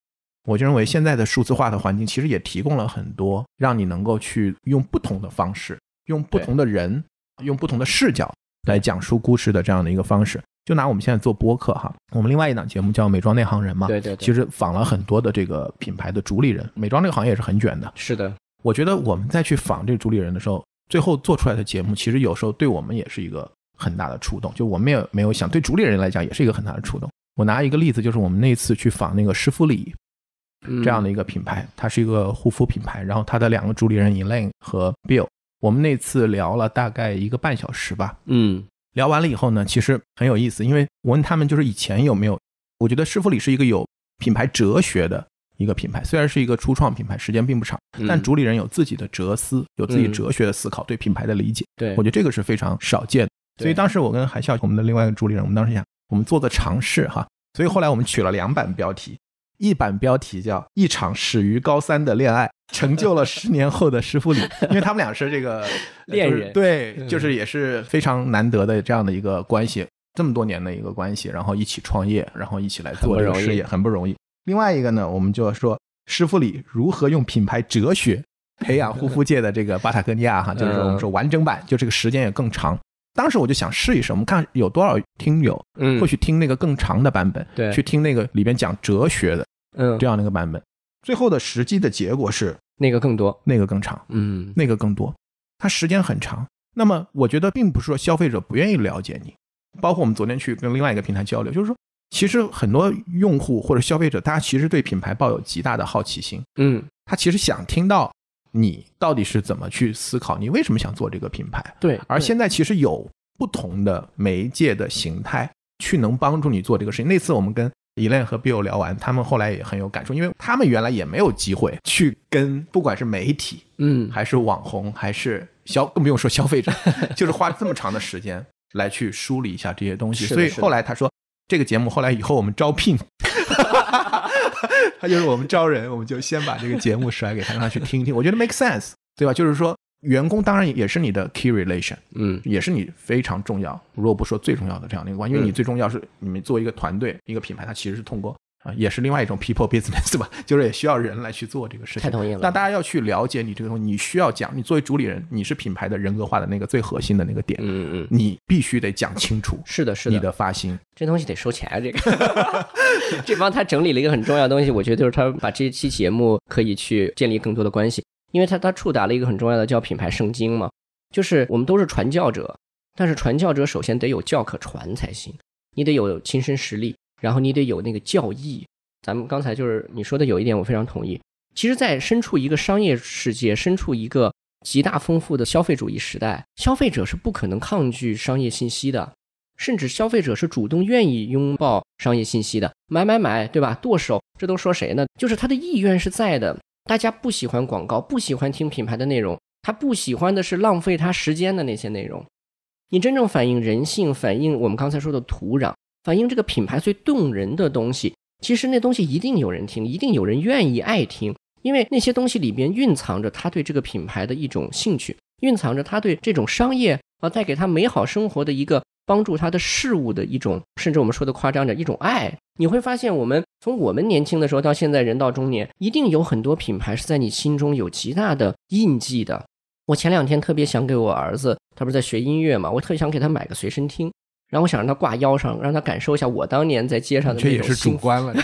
B: 我就认为现在的数字化的环境其实也提供了很多让你能够去用不同的方式、用不同的人、用不同的视角来讲述故事的这样的一个方式。就拿我们现在做播客哈，我们另外一档节目叫《美妆内行人》嘛，
C: 对对，
B: 其实访了很多的这个品牌的主理人。美妆这个行业也是很卷的，
C: 是的。
B: 我觉得我们再去访这个主理人的时候，最后做出来的节目，其实有时候对我们也是一个很大的触动。就我们也没有想，对主理人来讲也是一个很大的触动。我拿一个例子，就是我们那次去访那个施芙丽。这样的一个品牌，它是一个护肤品牌，然后它的两个主理人 Elaine 和 Bill，我们那次聊了大概一个半小时吧。
C: 嗯，
B: 聊完了以后呢，其实很有意思，因为我问他们就是以前有没有，我觉得师傅里是一个有品牌哲学的一个品牌，虽然是一个初创品牌，时间并不长，但主理人有自己的哲思，有自己哲学的思考，对品牌的理解。
C: 对，
B: 我觉得这个是非常少见。所以当时我跟海啸，我们的另外一个主理人，我们当时想，我们做个尝试哈，所以后来我们取了两版标题。一版标题叫《一场始于高三的恋爱，成就了十年后的师傅里》，因为他们俩是这个
C: 恋人，
B: 对，就是也是非常难得的这样的一个关系，这么多年的一个关系，然后一起创业，然后一起来做这个事业，很不容易。另外一个呢，我们就说师傅里如何用品牌哲学培养护肤界的这个巴塔哥尼亚哈，就是我们说完整版，就这个时间也更长。当时我就想试一试，我们看有多少听友，嗯，会去听那个更长的版本，
C: 对，
B: 去听那个里边讲哲学的，
C: 嗯，
B: 这样的一个版本。最后的实际的结果是
C: 那个更多，
B: 那个更长，
C: 嗯，
B: 那个更多，它时间很长。那么我觉得并不是说消费者不愿意了解你，包括我们昨天去跟另外一个平台交流，就是说其实很多用户或者消费者，大家其实对品牌抱有极大的好奇心。
C: 嗯，
B: 他其实想听到你到底是怎么去思考，你为什么想做这个品牌？
C: 对。
B: 而现在其实有不同的媒介的形态去能帮助你做这个事情。那次我们跟 Elaine 和 Bill 聊完，他们后来也很有感触，因为他们原来也没有机会去跟不管是媒体，
C: 嗯，
B: 还是网红，还是消，更不用说消费者，就是花这么长的时间来去梳理一下这些东西。所以后来他说。这个节目后来以后我们招聘，他就是我们招人，我们就先把这个节目甩给他，让他去听一听。我觉得 make sense，对吧？就是说，员工当然也是你的 key relation，
C: 嗯，
B: 也是你非常重要，如果不说最重要的这样的一个关系，因为你最重要是你们作为一个团队、一个品牌，它其实是通过。啊，也是另外一种 people business 吧，就是也需要人来去做这个事情。
C: 太同意了。
B: 那大家要去了解你这个东西，你需要讲，你作为主理人，你是品牌的人格化的那个最核心的那个点。
C: 嗯嗯。
B: 你必须得讲清楚。
C: 是的，是的。
B: 你的发心，
C: 这东西得收钱啊！这个，这帮他整理了一个很重要的东西，我觉得就是他把这期节目可以去建立更多的关系，因为他他触达了一个很重要的叫品牌圣经嘛，就是我们都是传教者，但是传教者首先得有教可传才行，你得有亲身实力，然后你得有那个教义。咱们刚才就是你说的有一点，我非常同意。其实，在身处一个商业世界，身处一个极大丰富的消费主义时代，消费者是不可能抗拒商业信息的，甚至消费者是主动愿意拥抱商业信息的，买买买，对吧？剁手，这都说谁呢？就是他的意愿是在的。大家不喜欢广告，不喜欢听品牌的内容，他不喜欢的是浪费他时间的那些内容。你真正反映人性，反映我们刚才说的土壤，反映这个品牌最动人的东西。其实那东西一定有人听，一定有人愿意爱听，因为那些东西里边蕴藏着他对这个品牌的一种兴趣，蕴藏着他对这种商业啊带给他美好生活的一个帮助他的事物的一种，甚至我们说的夸张点，一种爱。你会发现，我们从我们年轻的时候到现在人到中年，一定有很多品牌是在你心中有极大的印记的。我前两天特别想给我儿子，他不是在学音乐嘛，我特别想给他买个随身听。然后我想让他挂腰上，让他感受一下我当年在街上的
B: 这也是主观了，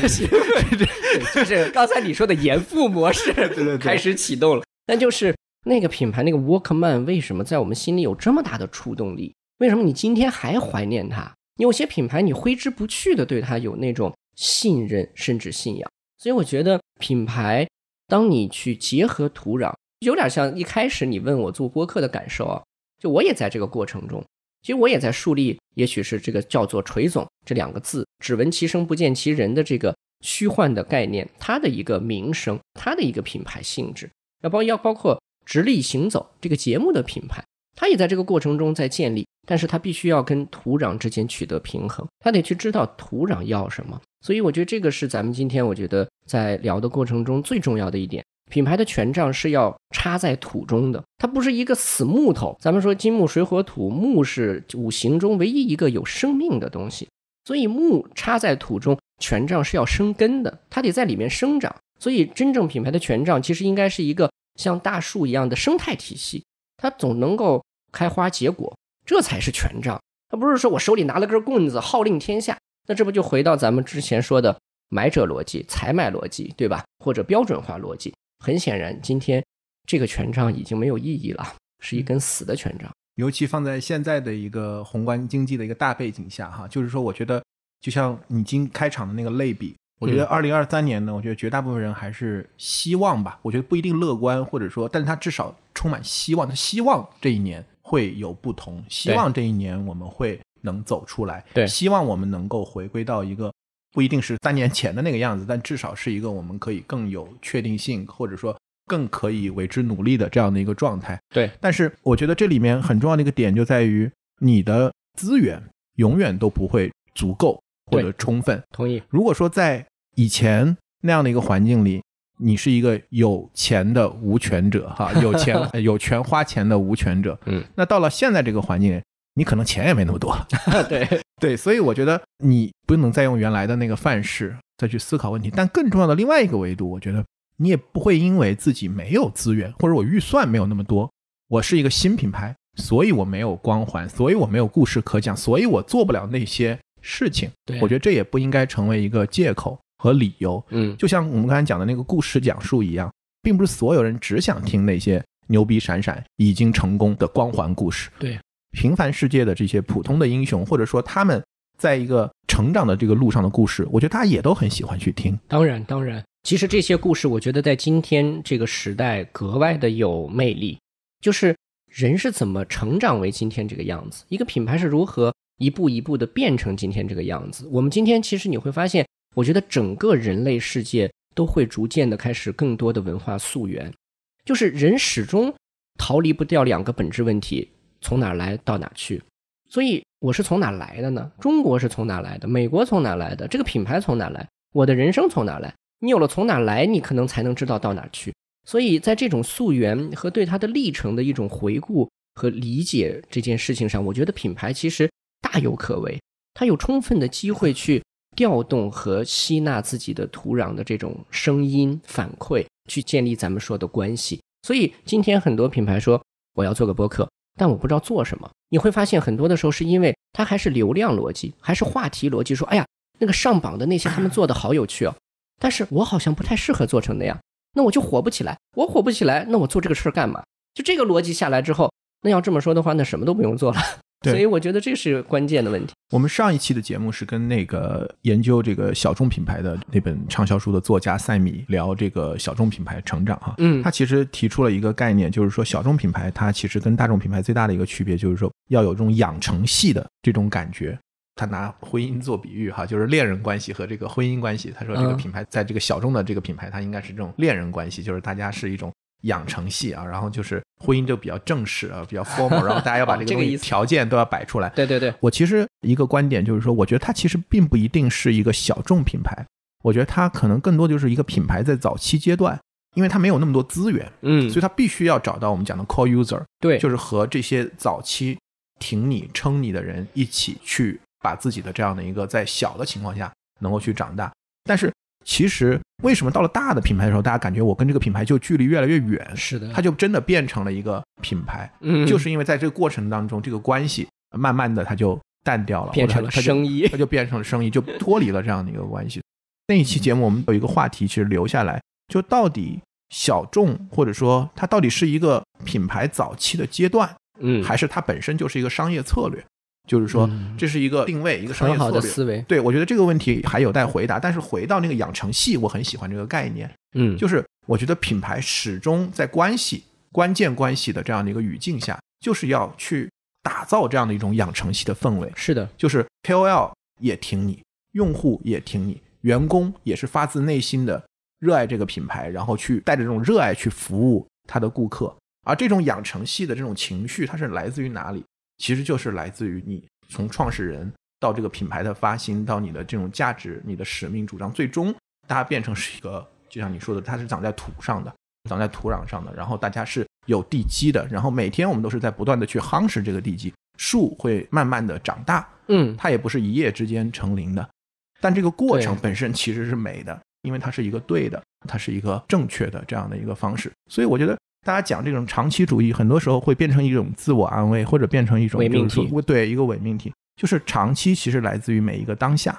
C: 就是 刚才你说的严父模式，
B: 对对对，
C: 开始启动了。但就是那个品牌那个 Walkman 为什么在我们心里有这么大的触动力？为什么你今天还怀念它？有些品牌你挥之不去的，对它有那种信任甚至信仰。所以我觉得品牌，当你去结合土壤，有点像一开始你问我做播客的感受啊，就我也在这个过程中。其实我也在树立，也许是这个叫做“锤总”这两个字，只闻其声不见其人的这个虚幻的概念，它的一个名声，它的一个品牌性质，要包要包括直立行走这个节目的品牌，它也在这个过程中在建立，但是它必须要跟土壤之间取得平衡，它得去知道土壤要什么，所以我觉得这个是咱们今天我觉得在聊的过程中最重要的一点。品牌的权杖是要插在土中的，它不是一个死木头。咱们说金木水火土，木是五行中唯一一个有生命的东西，所以木插在土中，权杖是要生根的，它得在里面生长。所以真正品牌的权杖其实应该是一个像大树一样的生态体系，它总能够开花结果，这才是权杖。它不是说我手里拿了根棍子号令天下，那这不就回到咱们之前说的买者逻辑、采买逻辑，对吧？或者标准化逻辑。很显然，今天这个权杖已经没有意义了，是一根死的权杖。
B: 尤其放在现在的一个宏观经济的一个大背景下，哈，就是说，我觉得就像你今开场的那个类比，我觉得二零二三年呢，我觉得绝大部分人还是希望吧，我觉得不一定乐观，或者说，但是他至少充满希望，他希望这一年会有不同，希望这一年我们会能走出来，
C: 对，
B: 希望我们能够回归到一个。不一定是三年前的那个样子，但至少是一个我们可以更有确定性，或者说更可以为之努力的这样的一个状态。
C: 对，
B: 但是我觉得这里面很重要的一个点就在于，你的资源永远都不会足够或者充分。
C: 同意。
B: 如果说在以前那样的一个环境里，你是一个有钱的无权者，哈，有钱 有权花钱的无权者，
C: 嗯，
B: 那到了现在这个环境。你可能钱也没那么多，
C: 对
B: 对，所以我觉得你不能再用原来的那个范式再去思考问题。但更重要的另外一个维度，我觉得你也不会因为自己没有资源或者我预算没有那么多，我是一个新品牌，所以我没有光环，所以我没有故事可讲，所以我做不了那些事情。
C: 对，
B: 我觉得这也不应该成为一个借口和理由。
C: 嗯，
B: 就像我们刚才讲的那个故事讲述一样，并不是所有人只想听那些牛逼闪闪、已经成功的光环故事。
C: 对。
B: 平凡世界的这些普通的英雄，或者说他们在一个成成长的这个路上的故事，我觉得大家也都很喜欢去听。
C: 当然，当然，其实这些故事，我觉得在今天这个时代格外的有魅力。就是人是怎么成长为今天这个样子，一个品牌是如何一步一步的变成今天这个样子。我们今天其实你会发现，我觉得整个人类世界都会逐渐的开始更多的文化溯源，就是人始终逃离不掉两个本质问题：从哪来到哪去。所以我是从哪来的呢？中国是从哪来的？美国从哪来的？这个品牌从哪来？我的人生从哪来？你有了从哪来，你可能才能知道到哪去。所以在这种溯源和对它的历程的一种回顾和理解这件事情上，我觉得品牌其实大有可为。它有充分的机会去调动和吸纳自己的土壤的这种声音反馈，去建立咱们说的关系。所以今天很多品牌说我要做个播客。但我不知道做什么，你会发现很多的时候是因为它还是流量逻辑，还是话题逻辑。说，哎呀，那个上榜的那些他们做的好有趣哦，但是我好像不太适合做成那样，那我就火不起来。我火不起来，那我做这个事儿干嘛？就这个逻辑下来之后，那要这么说的话，那什么都不用做了。所以我觉得这是关键的问题。
B: 我们上一期的节目是跟那个研究这个小众品牌的那本畅销书的作家赛米聊这个小众品牌成长哈。
C: 嗯，
B: 他其实提出了一个概念，就是说小众品牌它其实跟大众品牌最大的一个区别就是说要有这种养成系的这种感觉。他拿婚姻做比喻哈，就是恋人关系和这个婚姻关系。他说这个品牌在这个小众的这个品牌，它应该是这种恋人关系，就是大家是一种。养成系啊，然后就是婚姻就比较正式啊，比较 formal，然后大家要把 这个东西条件都要摆出来。
C: 对对对，
B: 我其实一个观点就是说，我觉得它其实并不一定是一个小众品牌，我觉得它可能更多就是一个品牌在早期阶段，因为它没有那么多资源，
C: 嗯，
B: 所以它必须要找到我们讲的 core user，
C: 对，
B: 就是和这些早期挺你撑你的人一起去把自己的这样的一个在小的情况下能够去长大，但是。其实，为什么到了大的品牌的时候，大家感觉我跟这个品牌就距离越来越远？
C: 是的，
B: 它就真的变成了一个品牌。
C: 嗯，
B: 就是因为在这个过程当中，这个关系慢慢的它就淡掉了，
C: 变成了生意，
B: 它就变成了生意，就脱离了这样的一个关系。那一期节目我们有一个话题，其实留下来，就到底小众或者说它到底是一个品牌早期的阶段，
C: 嗯，
B: 还是它本身就是一个商业策略？就是说，这是一个定位，一个商业
C: 策略。思维。
B: 对，我觉得这个问题还有待回答。但是回到那个养成系，我很喜欢这个概念。
C: 嗯，
B: 就是我觉得品牌始终在关系、关键关系的这样的一个语境下，就是要去打造这样的一种养成系的氛围。
C: 是的，
B: 就是 KOL 也挺你，用户也挺你，员工也是发自内心的热爱这个品牌，然后去带着这种热爱去服务他的顾客。而这种养成系的这种情绪，它是来自于哪里？其实就是来自于你从创始人到这个品牌的发行，到你的这种价值、你的使命主张，最终大家变成是一个，就像你说的，它是长在土上的，长在土壤上的，然后大家是有地基的，然后每天我们都是在不断的去夯实这个地基，树会慢慢的长大，
C: 嗯，
B: 它也不是一夜之间成林的，但这个过程本身其实是美的，因为它是一个对的，它是一个正确的这样的一个方式，所以我觉得。大家讲这种长期主义，很多时候会变成一种自我安慰，或者变成一种
C: 伪命题。
B: 对，一个伪命题，就是长期其实来自于每一个当下。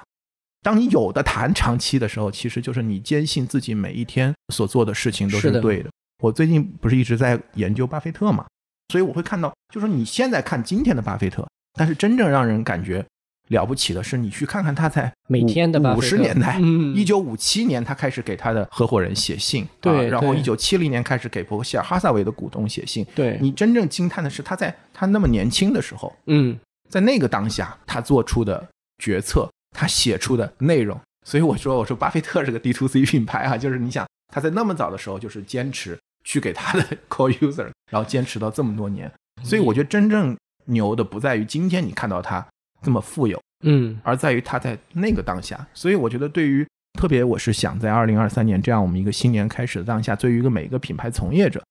B: 当你有的谈长期的时候，其实就是你坚信自己每一天所做的事情都是对的。我最近不是一直在研究巴菲特嘛，所以我会看到，就是你现在看今天的巴菲特，但是真正让人感觉。了不起的是，你去看看他在
C: 每天的
B: 五十年代，一九五七年他开始给他的合伙人写信，
C: 对，
B: 然后一九七零年开始给伯克希尔哈萨韦的股东写信，
C: 对。
B: 你真正惊叹的是他在他那么年轻的时候，
C: 嗯，
B: 在那个当下他做出的决策，他写出的内容，所以我说我说巴菲特是个 D to C 品牌啊，就是你想他在那么早的时候就是坚持去给他的 core user，然后坚持到这么多年，所以我觉得真正牛的不在于今天你看到他。这么富有，
C: 嗯，
B: 而在于他在那个当下，所以我觉得对于特别，我是想在二零二三年这样我们一个新年开始的当下，对于一个每一个品牌从业者，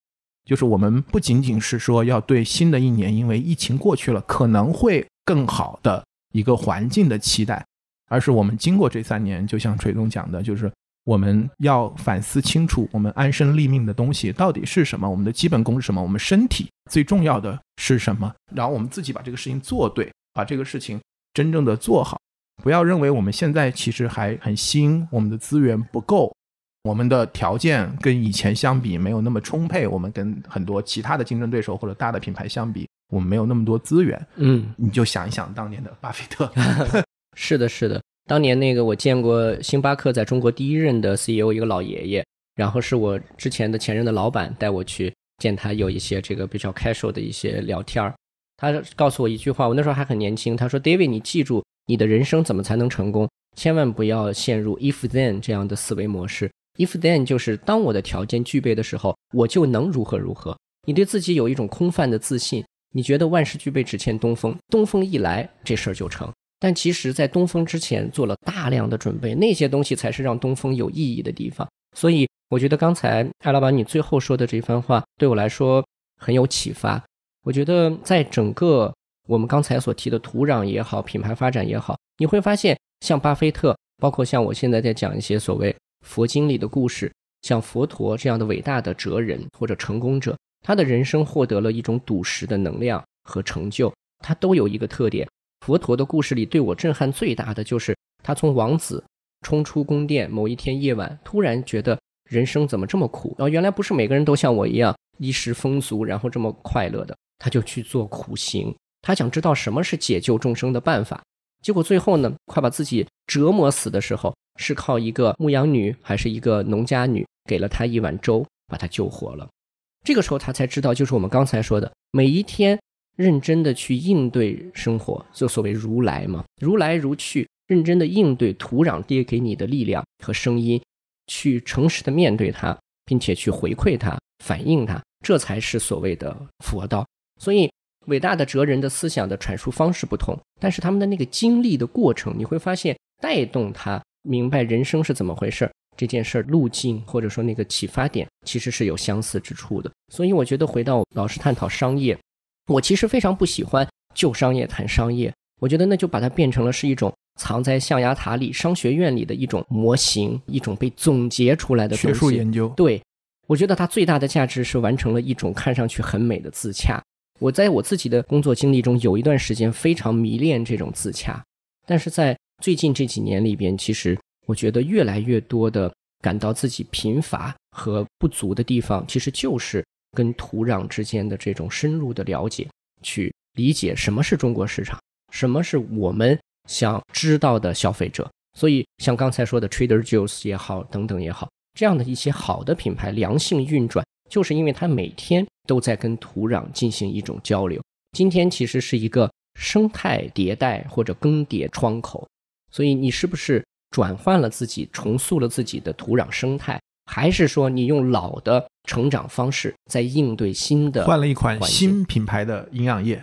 B: 就是我们不仅仅是说要对新的一年，因为疫情过去了，可能会更好的一个环境的期待，而是我们经过这三年，就像锤总讲的，就是我们要反思清楚，我们安身立命的东西到底是什么，我们的基本功是什么，我们身体最重要的是什么，然后我们自己把这个事情做对。把这个事情真正的做好，不要认为我们现在其实还很新，我们的资源不够，我们的条件跟以前相比没有那么充沛，我们跟很多其他的竞争对手或者大的品牌相比，我们没有那么多资源。
C: 嗯，
B: 你就想一想当年的巴菲特。
C: 是的，是的。当年那个我见过星巴克在中国第一任的 CEO 一个老爷爷，然后是我之前的前任的老板带我去见他，有一些这个比较 casual 的一些聊天儿。他告诉我一句话，我那时候还很年轻，他说：“David，你记住，你的人生怎么才能成功？千万不要陷入 if then 这样的思维模式。if then 就是当我的条件具备的时候，我就能如何如何。你对自己有一种空泛的自信。”你觉得万事俱备，只欠东风。东风一来，这事儿就成。但其实，在东风之前做了大量的准备，那些东西才是让东风有意义的地方。所以，我觉得刚才艾老板你最后说的这番话，对我来说很有启发。我觉得，在整个我们刚才所提的土壤也好，品牌发展也好，你会发现，像巴菲特，包括像我现在在讲一些所谓佛经里的故事，像佛陀这样的伟大的哲人或者成功者。他的人生获得了一种笃实的能量和成就，他都有一个特点。佛陀的故事里，对我震撼最大的就是他从王子冲出宫殿，某一天夜晚，突然觉得人生怎么这么苦？然后原来不是每个人都像我一样衣食丰足，然后这么快乐的。他就去做苦行，他想知道什么是解救众生的办法。结果最后呢，快把自己折磨死的时候，是靠一个牧羊女还是一个农家女给了他一碗粥，把他救活了。这个时候他才知道，就是我们刚才说的，每一天认真的去应对生活，就所谓如来嘛，如来如去，认真的应对土壤爹给你的力量和声音，去诚实的面对它，并且去回馈它、反映它，这才是所谓的佛道。所以，伟大的哲人的思想的阐述方式不同，但是他们的那个经历的过程，你会发现带动他明白人生是怎么回事儿。这件事儿路径或者说那个启发点其实是有相似之处的，所以我觉得回到老师探讨商业，我其实非常不喜欢就商业谈商业，我觉得那就把它变成了是一种藏在象牙塔里、商学院里的一种模型，一种被总结出来的
B: 学术研究。
C: 对，我觉得它最大的价值是完成了一种看上去很美的自洽。我在我自己的工作经历中有一段时间非常迷恋这种自洽，但是在最近这几年里边，其实。我觉得越来越多的感到自己贫乏和不足的地方，其实就是跟土壤之间的这种深入的了解，去理解什么是中国市场，什么是我们想知道的消费者。所以，像刚才说的 Trader Joe's 也好，等等也好，这样的一些好的品牌良性运转，就是因为它每天都在跟土壤进行一种交流。今天其实是一个生态迭代或者更迭窗口，所以你是不是？转换了自己，重塑了自己的土壤生态，还是说你用老的成长方式在应对新的？
B: 换了一款新品牌的营养液，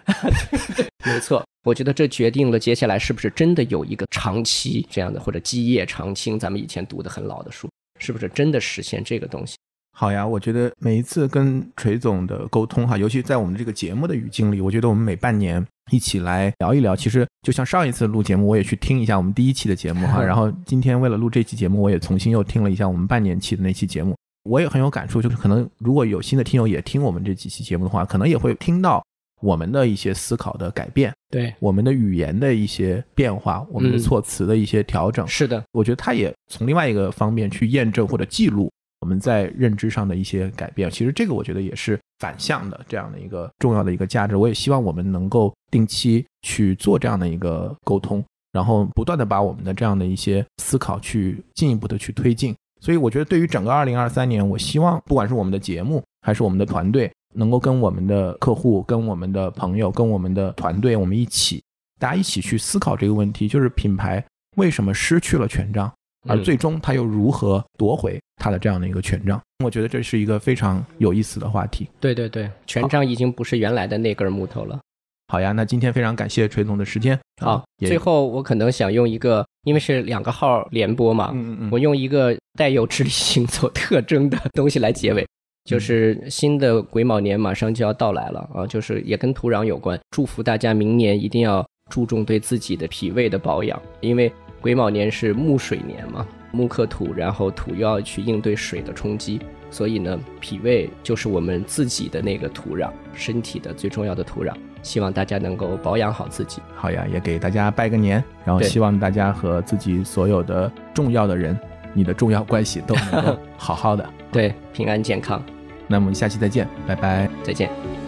C: 没错。我觉得这决定了接下来是不是真的有一个长期这样的，或者基业长青。咱们以前读的很老的书，是不是真的实现这个东西？
B: 好呀，我觉得每一次跟锤总的沟通哈，尤其在我们这个节目的语境里，我觉得我们每半年一起来聊一聊。其实就像上一次录节目，我也去听一下我们第一期的节目哈，然后今天为了录这期节目，我也重新又听了一下我们半年期的那期节目，我也很有感触。就是可能如果有新的听友也听我们这几期节目的话，可能也会听到我们的一些思考的改变，
C: 对
B: 我们的语言的一些变化，我们的措辞的一些调整。
C: 是的，
B: 我觉得他也从另外一个方面去验证或者记录。我们在认知上的一些改变，其实这个我觉得也是反向的这样的一个重要的一个价值。我也希望我们能够定期去做这样的一个沟通，然后不断的把我们的这样的一些思考去进一步的去推进。所以我觉得对于整个二零二三年，我希望不管是我们的节目还是我们的团队，能够跟我们的客户、跟我们的朋友、跟我们的团队，我们一起，大家一起去思考这个问题，就是品牌为什么失去了权杖。而最终他又如何夺回他的这样的一个权杖？我觉得这是一个非常有意思的话题。
C: 对对对，权杖已经不是原来的那根木头了。
B: 好呀，那今天非常感谢锤总的时间。
C: 好，最后我可能想用一个，因为是两个号联播嘛，
B: 嗯嗯
C: 我用一个带有直立行走特征的东西来结尾，就是新的癸卯年马上就要到来了啊，就是也跟土壤有关，祝福大家明年一定要注重对自己的脾胃的保养，因为。癸卯年是木水年嘛，木克土，然后土又要去应对水的冲击，所以呢，脾胃就是我们自己的那个土壤，身体的最重要的土壤。希望大家能够保养好自己。
B: 好呀，也给大家拜个年，然后希望大家和自己所有的重要的人，你的重要关系都能够好好的，
C: 对，平安健康。
B: 那我们下期再见，拜拜，
C: 再见。